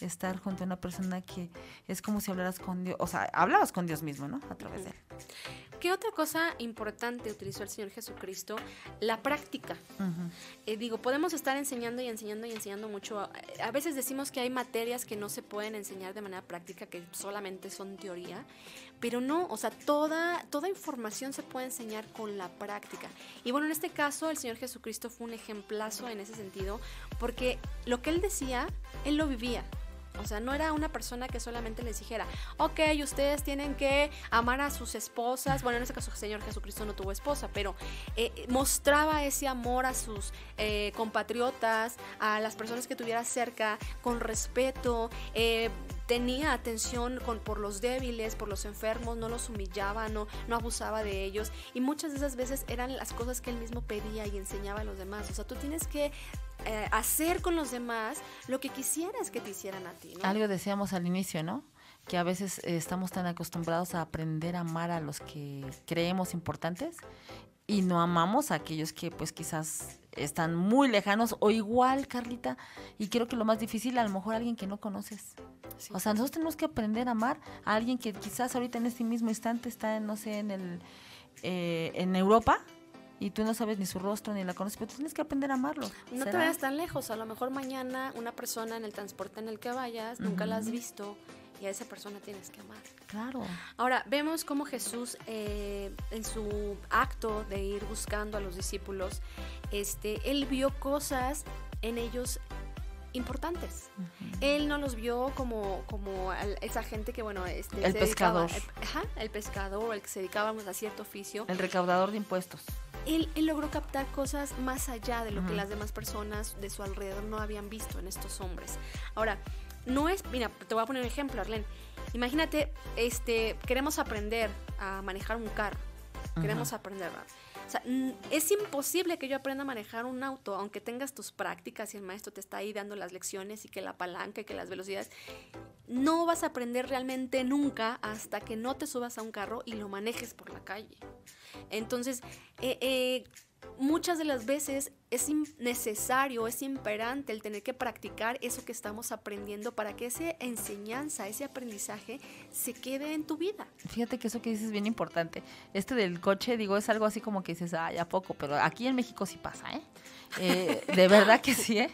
estar junto a una persona que es como si hablaras con Dios, o sea, hablabas con Dios mismo, ¿no? A través de él. ¿Qué otra cosa importante utilizó el Señor Jesucristo? La práctica. Eh, digo, podemos estar enseñando y enseñando y enseñando mucho. A veces decimos que hay materias que no se pueden enseñar de manera práctica, que solamente son teoría, pero no, o sea, toda, toda información se puede enseñar con la práctica. Y bueno, en este caso el Señor Jesucristo fue un ejemplazo en ese sentido, porque lo que él decía, él lo vivía. O sea, no era una persona que solamente les dijera, ok, ustedes tienen que amar a sus esposas. Bueno, en este caso el Señor Jesucristo no tuvo esposa, pero eh, mostraba ese amor a sus eh, compatriotas, a las personas que tuviera cerca, con respeto. Eh, tenía atención con, por los débiles, por los enfermos, no los humillaba, no, no abusaba de ellos. Y muchas de esas veces eran las cosas que él mismo pedía y enseñaba a los demás. O sea, tú tienes que eh, hacer con los demás lo que quisieras que te hicieran a ti. Algo decíamos al inicio, ¿no? Que a veces eh, estamos tan acostumbrados a aprender a amar a los que creemos importantes y no amamos a aquellos que pues quizás están muy lejanos o igual, Carlita, y creo que lo más difícil a lo mejor alguien que no conoces. O sea, nosotros tenemos que aprender a amar a alguien que quizás ahorita en este mismo instante está, no sé, en el eh, en Europa y tú no sabes ni su rostro ni la conoces, pero tú tienes que aprender a amarlo. No te vayas tan lejos, a lo mejor mañana una persona en el transporte en el que vayas, nunca la has visto y a esa persona tienes que amar. Claro. Ahora, vemos cómo Jesús eh, en su acto de ir buscando a los discípulos, este, él vio cosas en ellos importantes. Él no los vio como, como esa gente que, bueno, este, el pescador. ajá, el pescador, el que se dedicaba a cierto oficio. El recaudador de impuestos. Él, él logró captar cosas más allá de lo que las demás personas de su alrededor no habían visto en estos hombres. Ahora, no es, mira, te voy a poner un ejemplo, Arlen. Imagínate, este, queremos aprender a manejar un carro. Queremos aprender, O sea, es imposible que yo aprenda a manejar un auto, aunque tengas tus prácticas y el maestro te está ahí dando las lecciones y que la palanca y que las velocidades. No vas a aprender realmente nunca hasta que no te subas a un carro y lo manejes por la calle. Entonces, eh, eh, muchas de las veces es necesario, es imperante el tener que practicar eso que estamos aprendiendo para que esa enseñanza, ese aprendizaje se quede en tu vida. Fíjate que eso que dices es bien importante. Este del coche, digo, es algo así como que dices, ay, a poco, pero aquí en México sí pasa, ¿eh? eh de verdad que sí, ¿eh?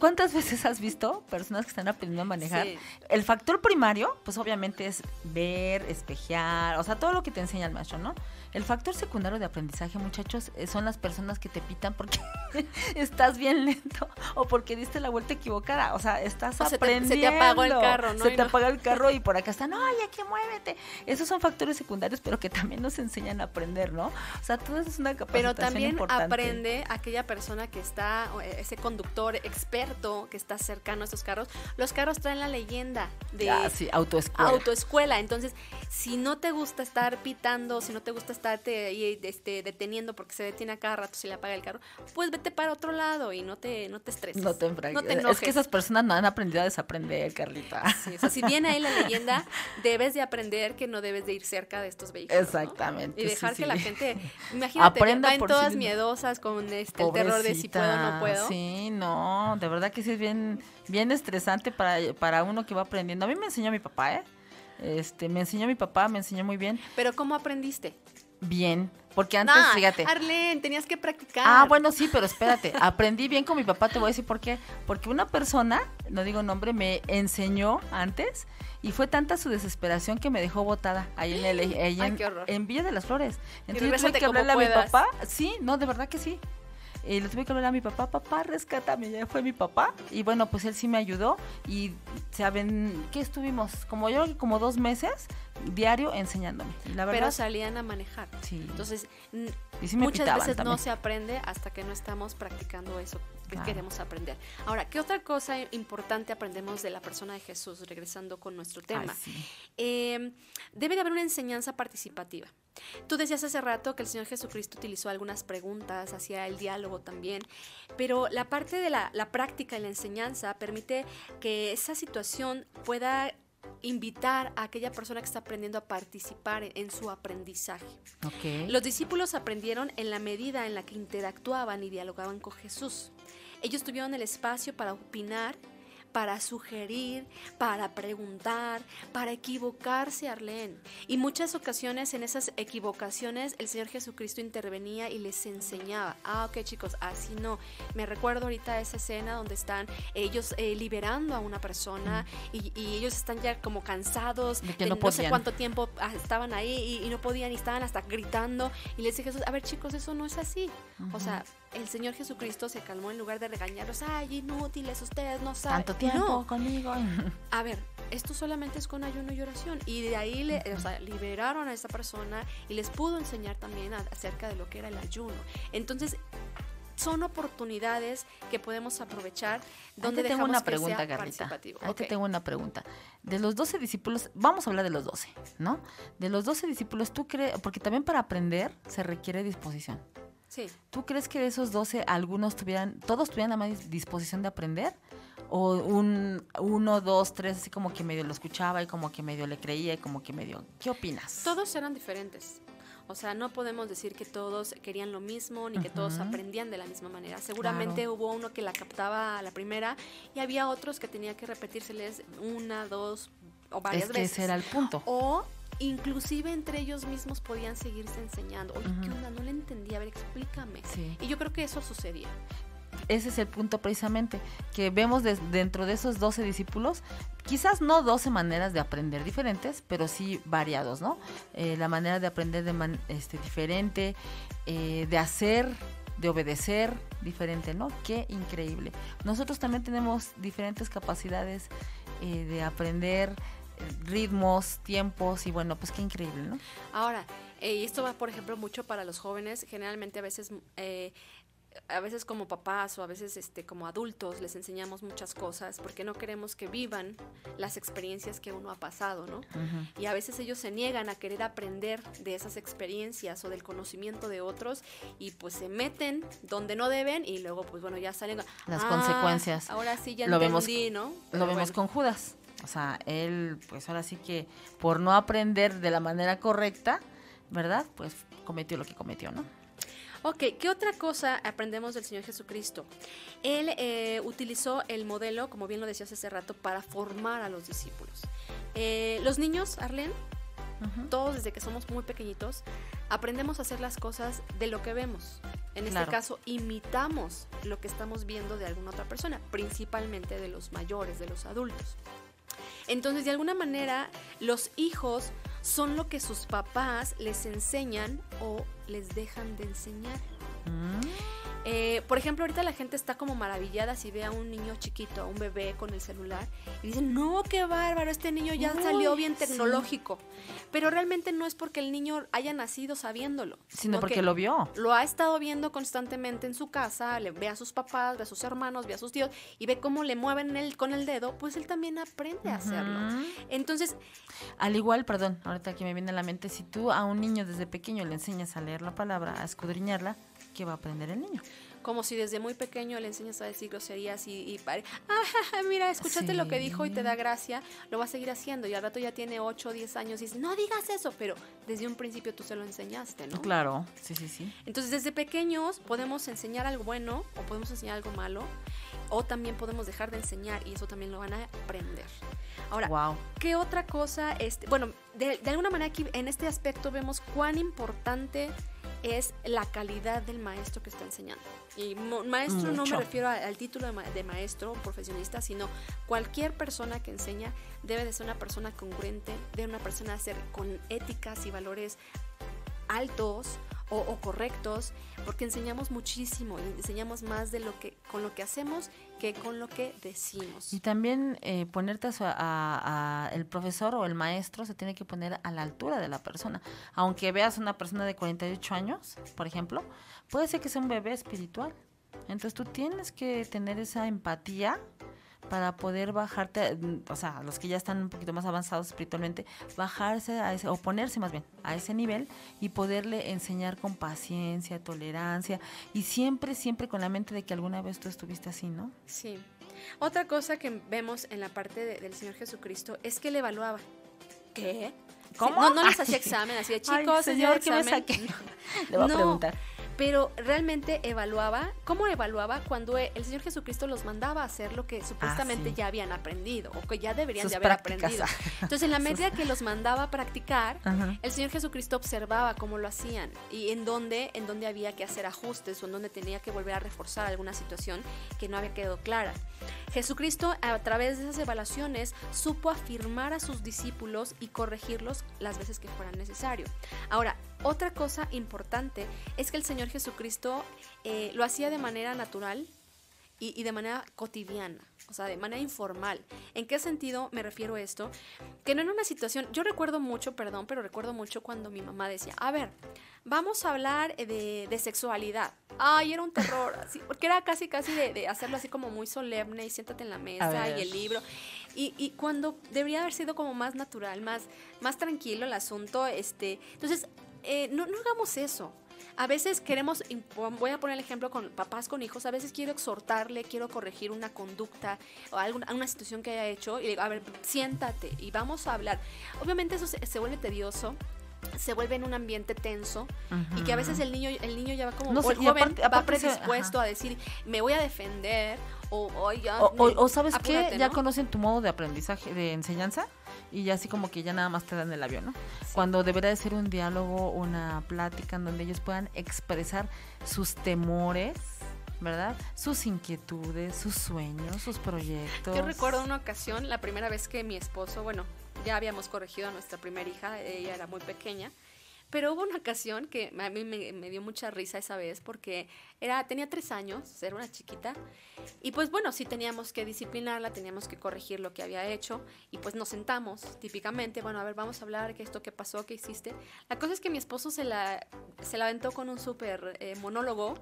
¿Cuántas veces has visto personas que están aprendiendo a manejar? El factor primario, pues obviamente es ver, espejear, o sea, todo lo que te enseña el maestro, ¿no? El factor secundario de aprendizaje, muchachos, eh, son las personas que te pitan porque estás bien lento o porque diste la vuelta equivocada. O sea, estás aprendiendo. Se te, apagó el carro, ¿no? Se te apaga el carro y por acá están, ay, aquí muévete. Esos son factores secundarios, pero que también nos enseñan a aprender, ¿no? O sea, todo eso es una capacitación Pero también aprende aquella persona que está, eh, ese conductor experto que está cercano a estos carros. Los carros traen la leyenda de ah, sí, autoescuela. autoescuela. Entonces, si no te gusta estar pitando, si no te gusta estarte ahí este, deteniendo porque se detiene a cada rato si le apaga el carro, pues vete para otro lado y no te, no te estreses. No te, no te enojes. Es que esas personas no han aprendido a desaprender, Carlita. Sí, o sea, si viene ahí la leyenda, debes de aprender que no debes de ir cerca de estos vehículos. Exactamente. Y dejar que la gente, imagínate, Aprenda van todas miedosas con este, el terror de si puedo o no puedo. Sí, no, de verdad que sí es bien, bien estresante para, para uno que va aprendiendo. A mí me enseñó mi papá, ¿eh? Este, me enseñó mi papá, me enseñó muy bien. Pero ¿cómo aprendiste? Bien, porque antes, fíjate. Arlen, tenías que practicar. Ah, bueno, sí, pero espérate. aprendí bien con mi papá, te voy a decir por qué. Porque una persona, no digo nombre, me enseñó antes y fue tanta su desesperación que me dejó botada ahí en el en, Villa de las Flores. Entonces tuve que hablarle a mi papá. Sí, no, de verdad que sí. Y le tuve que hablar a mi papá, papá, rescátame, ya fue mi papá. Y bueno, pues él sí me ayudó. Y, ¿saben qué estuvimos? Como yo, como dos meses diario enseñándome. La verdad, Pero salían a manejar. Sí. Entonces, muchas veces no se aprende hasta que no estamos practicando eso que queremos aprender. Ahora, ¿qué otra cosa importante aprendemos de la persona de Jesús, regresando con nuestro tema? Em, debe de haber una enseñanza participativa. Tú decías hace rato que el Señor Jesucristo utilizó algunas preguntas, hacía el diálogo también, pero la parte de la, práctica y la enseñanza permite que esa situación pueda invitar a aquella persona que está aprendiendo a participar en, su aprendizaje. Los discípulos aprendieron en la medida en la que interactuaban y dialogaban con Jesús. Ellos tuvieron el espacio para opinar para sugerir, para preguntar, para equivocarse, Arlene. Y muchas ocasiones en esas equivocaciones el Señor Jesucristo intervenía y les enseñaba. Ah, ok chicos, así no. Me recuerdo ahorita esa escena donde están ellos eh, liberando a una persona y, ellos están ya como cansados, de que no, sé cuánto tiempo ah, estaban ahí y, no podían y estaban hasta gritando. Y les dije, a ver chicos, eso no es así. O sea, el Señor Jesucristo se calmó en lugar de regañarlos, ay, inútiles, ustedes no saben. Tanto tiempo conmigo. A ver, esto solamente es con ayuno y oración. Y de ahí le, liberaron a esa persona y les pudo enseñar también acerca de lo que era el ayuno. Entonces, son oportunidades que podemos aprovechar donde tengo una pregunta. Aquí tengo una pregunta. De los 12 discípulos, vamos a hablar de los 12, ¿no? De los 12 discípulos, ¿tú crees? Porque también para aprender se requiere disposición. Sí. ¿Tú crees que de esos 12 algunos tuvieran, todos tuvieran la más disposición de aprender? ¿O un uno, dos, tres, así como que medio lo escuchaba y como que medio le creía y como que medio... ¿Qué opinas? Todos eran diferentes. O sea, no podemos decir que todos querían lo mismo ni que todos aprendían de la misma manera. Seguramente hubo uno que la captaba a la primera y había otros que tenía que repetírseles una, dos o varias es que veces. Ese era el punto. O inclusive entre ellos mismos podían seguirse enseñando. Oye, ¿qué onda? No le entendía, a ver, explícame. Y yo creo que eso sucedía ese es el punto precisamente, que vemos dentro de esos 12 discípulos, quizás no 12 maneras de aprender diferentes, pero sí variados, ¿no? Eh, la manera de aprender de este, diferente, eh, de hacer, de obedecer diferente, ¿no? Qué increíble. Nosotros también tenemos diferentes capacidades eh, de aprender ritmos, tiempos y bueno, pues qué increíble, ¿no? Ahora, y esto va, por ejemplo, mucho para los jóvenes. Generalmente a veces a veces como papás o a veces este, como adultos les enseñamos muchas cosas porque no queremos que vivan las experiencias que uno ha pasado, ¿no? Y a veces ellos se niegan a querer aprender de esas experiencias o del conocimiento de otros y pues se meten donde no deben y luego pues bueno ya salen las consecuencias. Ahora sí ya lo entendí, ¿no? lo vemos con Judas. O sea, él pues ahora sí que por no aprender de la manera correcta, ¿verdad? Pues cometió lo que cometió, ¿no? Ok, ¿qué otra cosa aprendemos del Señor Jesucristo? Él eh, utilizó el modelo, como bien lo decías hace rato, para formar a los discípulos. Eh, los niños, Arlene, todos desde que somos muy pequeñitos, aprendemos a hacer las cosas de lo que vemos. En este caso, imitamos lo que estamos viendo de alguna otra persona, principalmente de los mayores, de los adultos. Entonces, de alguna manera, los hijos son lo que sus papás les enseñan o les dejan de enseñar. Mm. Eh, por ejemplo, ahorita la gente está como maravillada si ve a un niño chiquito, a un bebé con el celular, y dicen, no, qué bárbaro, este niño ya salió bien tecnológico. Pero realmente no es porque el niño haya nacido sabiéndolo. Sino porque lo vio. Lo ha estado viendo constantemente en su casa, le ve a sus papás, ve a sus hermanos, ve a sus tíos, y ve cómo le mueven él con el dedo, pues él también aprende a hacerlo. Entonces... Al igual, perdón, ahorita que me viene a la mente, si tú a un niño desde pequeño le enseñas a leer la palabra, a escudriñarla, ¿qué va a aprender el niño? como si desde muy pequeño le enseñas a decir groserías y, y ah, mira, escúchate lo que dijo y te da gracia, lo va a seguir haciendo y al rato ya tiene 8 o 10 años y dice, no digas eso, pero desde un principio tú se lo enseñaste, ¿no? Claro, sí, sí, sí. Entonces desde pequeños podemos enseñar algo bueno o podemos enseñar algo malo o también podemos dejar de enseñar y eso también lo van a aprender. Ahora, wow. ¿qué otra cosa? Este, bueno, de, de alguna manera aquí en este aspecto vemos cuán importante es la calidad del maestro que está enseñando. Y maestro no me refiero al título de, maestro profesionista, sino cualquier persona que enseña debe de ser una persona congruente, debe una persona ser con éticas y valores altos o, correctos, porque enseñamos muchísimo, enseñamos más de lo que con lo que hacemos que con lo que decimos. Y también eh, ponerte a, el profesor o el maestro se tiene que poner a la altura de la persona. Aunque veas una persona de 48 años, por ejemplo, puede ser que sea un bebé espiritual. Entonces tú tienes que tener esa empatía para poder bajarte, o sea, los que ya están un poquito más avanzados espiritualmente, bajarse a ese, o ponerse más bien a ese nivel y poderle enseñar con paciencia, tolerancia y siempre, siempre con la mente de que alguna vez tú estuviste así, ¿no? Sí. Otra cosa que vemos en la parte del Señor Jesucristo es que le evaluaba. ¿Qué? ¿Cómo? no, les hacía examen, así de chicos, señor, ¿qué me saqué? Le voy a preguntar pero realmente evaluaba, ¿cómo evaluaba cuando el Señor Jesucristo los mandaba a hacer lo que supuestamente ah, ya habían aprendido o que ya deberían de haber aprendido? Entonces, en la medida que los mandaba a practicar, el Señor Jesucristo observaba cómo lo hacían y en dónde, en dónde había que hacer ajustes o en dónde tenía que volver a reforzar alguna situación que no había quedado clara. Jesucristo, a través de esas evaluaciones, supo afirmar a sus discípulos y corregirlos las veces que fueran necesario. Ahora, otra cosa importante es que el Señor Jesucristo eh, lo hacía de manera natural y, de manera cotidiana, o sea, de manera informal. ¿En qué sentido me refiero a esto? Que no en una situación, yo recuerdo mucho, perdón, pero recuerdo mucho cuando mi mamá decía, a ver, vamos a hablar de, sexualidad. Ay, era un terror, así, porque era casi, casi de, hacerlo así como muy solemne y siéntate en la mesa y el libro. Y, y, cuando debería haber sido como más natural, más, más tranquilo el asunto, este, entonces eh, no, no hagamos eso. A veces queremos, voy a poner el ejemplo con papás con hijos, a veces quiero exhortarle, quiero corregir una conducta o alguna una situación que haya hecho y digo, a ver, siéntate y vamos a hablar. Obviamente eso se, vuelve tedioso, se vuelve en un ambiente tenso y que a veces el niño el niño ya va como No o el joven aparte- va se- predispuesto a decir me voy a defender o, o ya, O, o- sabes apúrate, qué, ya ¿no? conocen tu modo de aprendizaje, de enseñanza, y ya así como que ya nada más te dan el avión, ¿no? Cuando debería de ser un diálogo, una plática en donde ellos puedan expresar sus temores, ¿verdad? Sus inquietudes, sus sueños, sus proyectos. Yo recuerdo una ocasión, la primera vez que mi esposo, bueno, ya habíamos corregido a nuestra primera hija, ella era muy pequeña, pero hubo una ocasión que a mí me, me dio mucha risa esa vez porque era, tenía tres años, era una chiquita, y pues bueno, sí teníamos que disciplinarla, teníamos que corregir lo que había hecho, y pues nos sentamos típicamente, bueno, a ver, vamos a hablar, qué esto, qué pasó, qué hiciste. La cosa es que mi esposo se la, se la aventó con un súper eh, monólogo,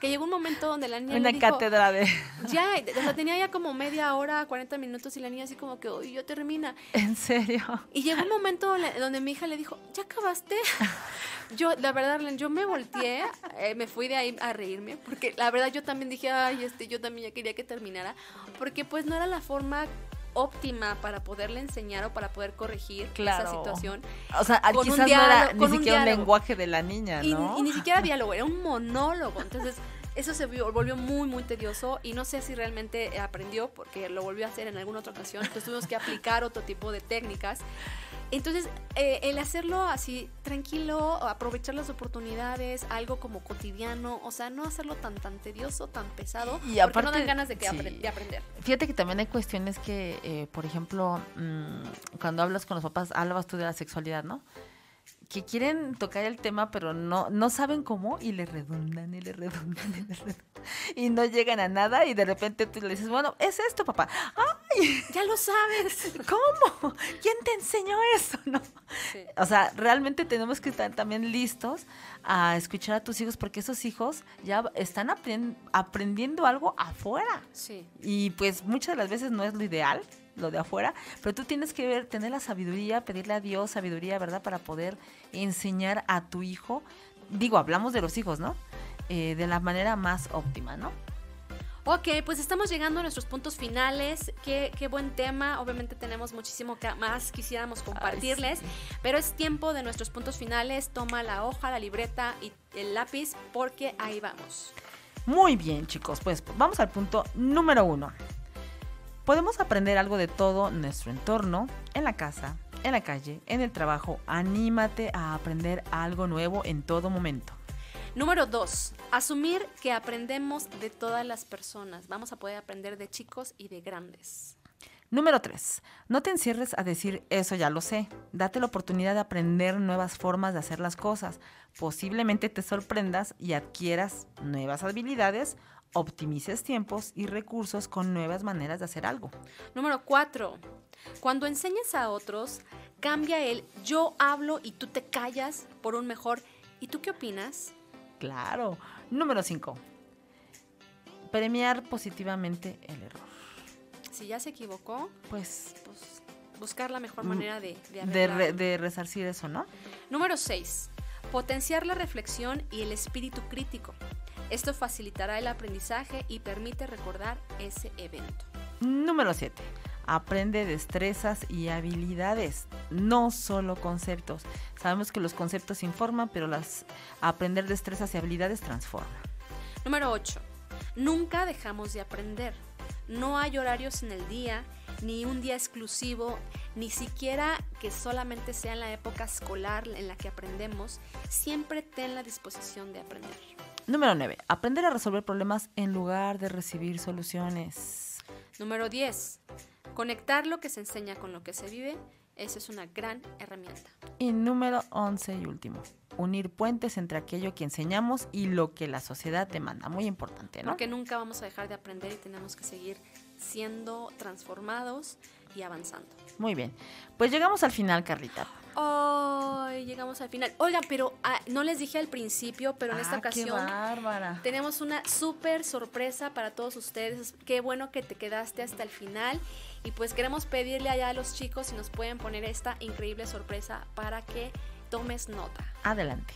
que llegó un momento donde la niña... Una dijo, cátedra de... ya, o sea, tenía ya como media hora, 40 minutos y la niña así como que, uy, ya termina. ¿En serio? Y llegó un momento donde mi hija le dijo, ¿ya acabaste? Yo, la verdad, Arlen, yo me volteé, eh, me fui de ahí a reírme, porque la verdad yo también dije, ay, este, yo también ya quería que terminara, porque pues no era la forma óptima para poderle enseñar o para poder corregir Claro. esa situación. O sea, Con un quizás no era ni con siquiera un lenguaje de la niña, Y, ¿no? y ni siquiera diálogo, era un monólogo. Entonces, eso se volvió muy, muy tedioso y no sé si realmente aprendió porque lo volvió a hacer en alguna otra ocasión. Entonces, tuvimos que aplicar otro tipo de técnicas. Entonces, eh, el hacerlo así tranquilo, aprovechar las oportunidades, algo como cotidiano, o sea, no hacerlo tan tan tedioso, tan pesado, Y porque no aparte, dan ganas de, que sí. apre- de aprender. Fíjate que también hay cuestiones que, eh, por ejemplo, mm, cuando hablas con los papás, hablas tú de la sexualidad, ¿no? Que quieren tocar el tema, pero no, no saben cómo y le redundan y le redundan y le redundan. Y no llegan a nada y de repente tú le dices, bueno, es esto, papá. ¡Ay! Ya lo sabes. ¿Cómo? ¿Quién te enseñó eso? ¿No? Sí. O sea, realmente tenemos que estar también listos a escuchar a tus hijos porque esos hijos ya están aprend- aprendiendo algo afuera. Sí. Y pues muchas de las veces no es lo ideal, lo de afuera, pero tú tienes que ver, tener la sabiduría, pedirle a Dios sabiduría, ¿verdad? Para poder enseñar a tu hijo, digo, hablamos de los hijos, ¿no? Eh, de la manera más óptima, ¿no? Ok, pues estamos llegando a nuestros puntos finales. Qué, qué buen tema. Obviamente tenemos muchísimo que más quisiéramos compartirles, sí. pero es tiempo de nuestros puntos finales. Toma la hoja, la libreta y el lápiz porque ahí vamos. Muy bien, chicos, pues vamos al punto número uno. Podemos aprender algo de todo nuestro entorno, en la casa, en la calle, en el trabajo. Anímate a aprender algo nuevo en todo momento. Número dos, asumir que aprendemos de todas las personas. Vamos a poder aprender de chicos y de grandes. Número 3. No te encierres a decir eso ya lo sé. Date la oportunidad de aprender nuevas formas de hacer las cosas. Posiblemente te sorprendas y adquieras nuevas habilidades, optimices tiempos y recursos con nuevas maneras de hacer algo. Número cuatro, cuando enseñes a otros, cambia el yo hablo y tú te callas por un mejor ¿y tú qué opinas? Claro. Número 5. Premiar positivamente el error. Si ya se equivocó, Pues pues buscar la mejor Mm, manera de, de de, arreglarlo. re- de resarcir eso, ¿no? Número 6. Potenciar la reflexión y el espíritu crítico. Esto facilitará el aprendizaje y permite recordar ese evento. Número 7. Aprende destrezas y habilidades, no solo conceptos. Sabemos que los conceptos informan, pero las aprender destrezas y habilidades transforma. Número 8. Nunca dejamos de aprender. No hay horarios en el día, ni un día exclusivo, ni siquiera que solamente sea en la época escolar en la que aprendemos. Siempre ten la disposición de aprender. Número 9. Aprender a resolver problemas en lugar de recibir soluciones. Número 10. Conectar lo que se enseña con lo que se vive. Esa es una gran herramienta. Y número 11 y último. Unir puentes entre aquello que enseñamos y lo que la sociedad demanda. Muy importante, ¿no? Porque nunca vamos a dejar de aprender y tenemos que seguir siendo transformados y avanzando. Muy bien. Pues llegamos al final, Carlita. Hoy llegamos al final. Oigan, pero ah, no les dije al principio, pero en esta Ah, qué ocasión bárbara. tenemos una súper sorpresa para todos ustedes. Qué bueno que te quedaste hasta el final. Y pues queremos pedirle allá a los chicos si nos pueden poner esta increíble sorpresa para que tomes nota. Adelante.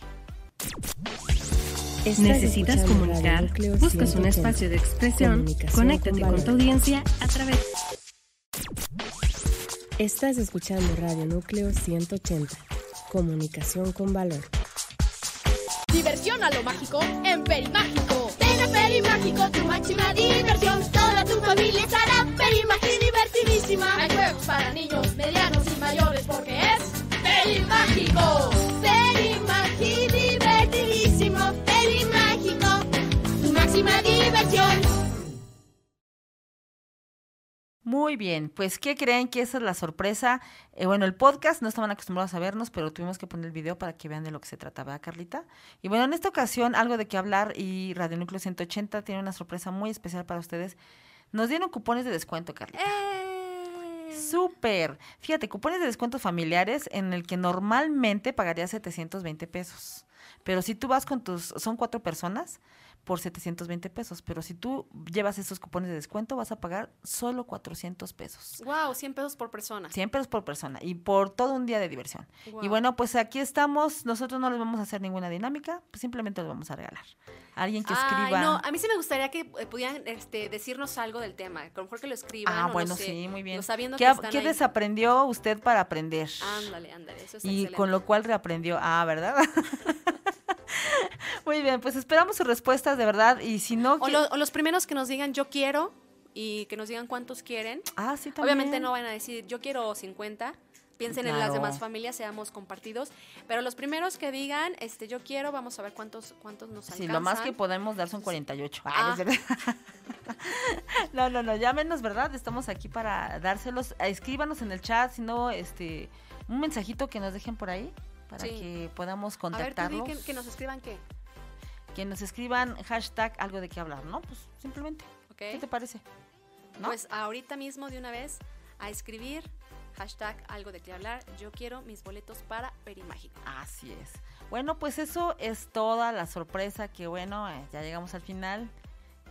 ¿Necesitas comunicar? ¿Buscas un espacio de expresión? Conéctate con tu audiencia a través Estás escuchando Radio Núcleo 180. Comunicación con valor. Diversión a lo mágico en Perimágico. Ven a Perimágico, tu máxima diversión. Toda tu familia estará Perimágico divertidísima. Hay juegos para niños, medianos y mayores porque es Perimágico. Perimágico divertidísimo. Perimágico, tu máxima diversión. Muy bien, pues ¿qué creen que esa es la sorpresa? Eh, bueno, el podcast no estaban acostumbrados a vernos, pero tuvimos que poner el video para que vean de lo que se trataba, Carlita? Y bueno, en esta ocasión algo de qué hablar y Radio Núcleo 180 tiene una sorpresa muy especial para ustedes. Nos dieron cupones de descuento, Carlita. ¡Eh! Súper. Fíjate, cupones de descuento familiares en el que normalmente pagarías 720 pesos. Pero si tú vas con tus, son cuatro personas, por 720 pesos, pero si tú llevas esos cupones de descuento vas a pagar solo 400 pesos. Wow, 100 pesos por persona. 100 pesos por persona y por todo un día de diversión. Y bueno, pues aquí estamos, nosotros no les vamos a hacer ninguna dinámica, pues simplemente les vamos a regalar. Alguien que Ay, escriba. no, a mí sí me gustaría que eh, pudieran este, decirnos algo del tema. A lo mejor que lo escriban. Ah, o bueno, no sé, sí, muy bien. sabiendo ¿Qué, que están qué ahí. desaprendió usted para aprender? Ándale, ándale, eso es y excelente. con lo cual reaprendió. Ah, ¿verdad? Muy bien, pues esperamos sus respuestas de verdad y si no... o, lo- o los primeros que nos digan yo quiero y que nos digan cuántos quieren. Ah, sí, también. Obviamente no van a decir yo quiero 50. Piensen en las demás familias, seamos compartidos. Pero los primeros que digan, este, yo quiero, vamos a ver cuántos, cuántos nos Sí, alcanzan. lo más que podemos dar son 48. Ay, Ah. no, no, no, no, ya menos, ¿verdad? Estamos aquí para dárselos. Escríbanos en el chat, si no, este, un mensajito que nos dejen por ahí para Sí. que podamos A ver, contactarlos. que, que nos escriban qué. Que nos escriban hashtag algo de qué hablar, ¿no? Pues simplemente. ¿Qué te parece? ¿No? Pues ahorita mismo de una vez a escribir hashtag algo de qué hablar. Yo quiero mis boletos para Perimágico. Así es. Bueno, pues eso es toda la sorpresa que, bueno, eh, ya llegamos al final.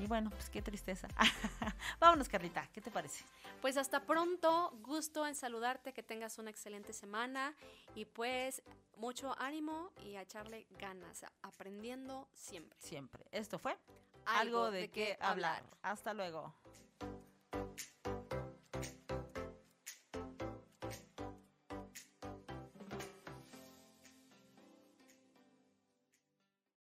Y bueno, pues qué tristeza. Vámonos, Carlita, ¿qué te parece? Pues hasta pronto, gusto en saludarte, que tengas una excelente semana y pues mucho ánimo y a echarle ganas, aprendiendo siempre. Siempre. Esto fue Algo de qué hablar. Hasta luego.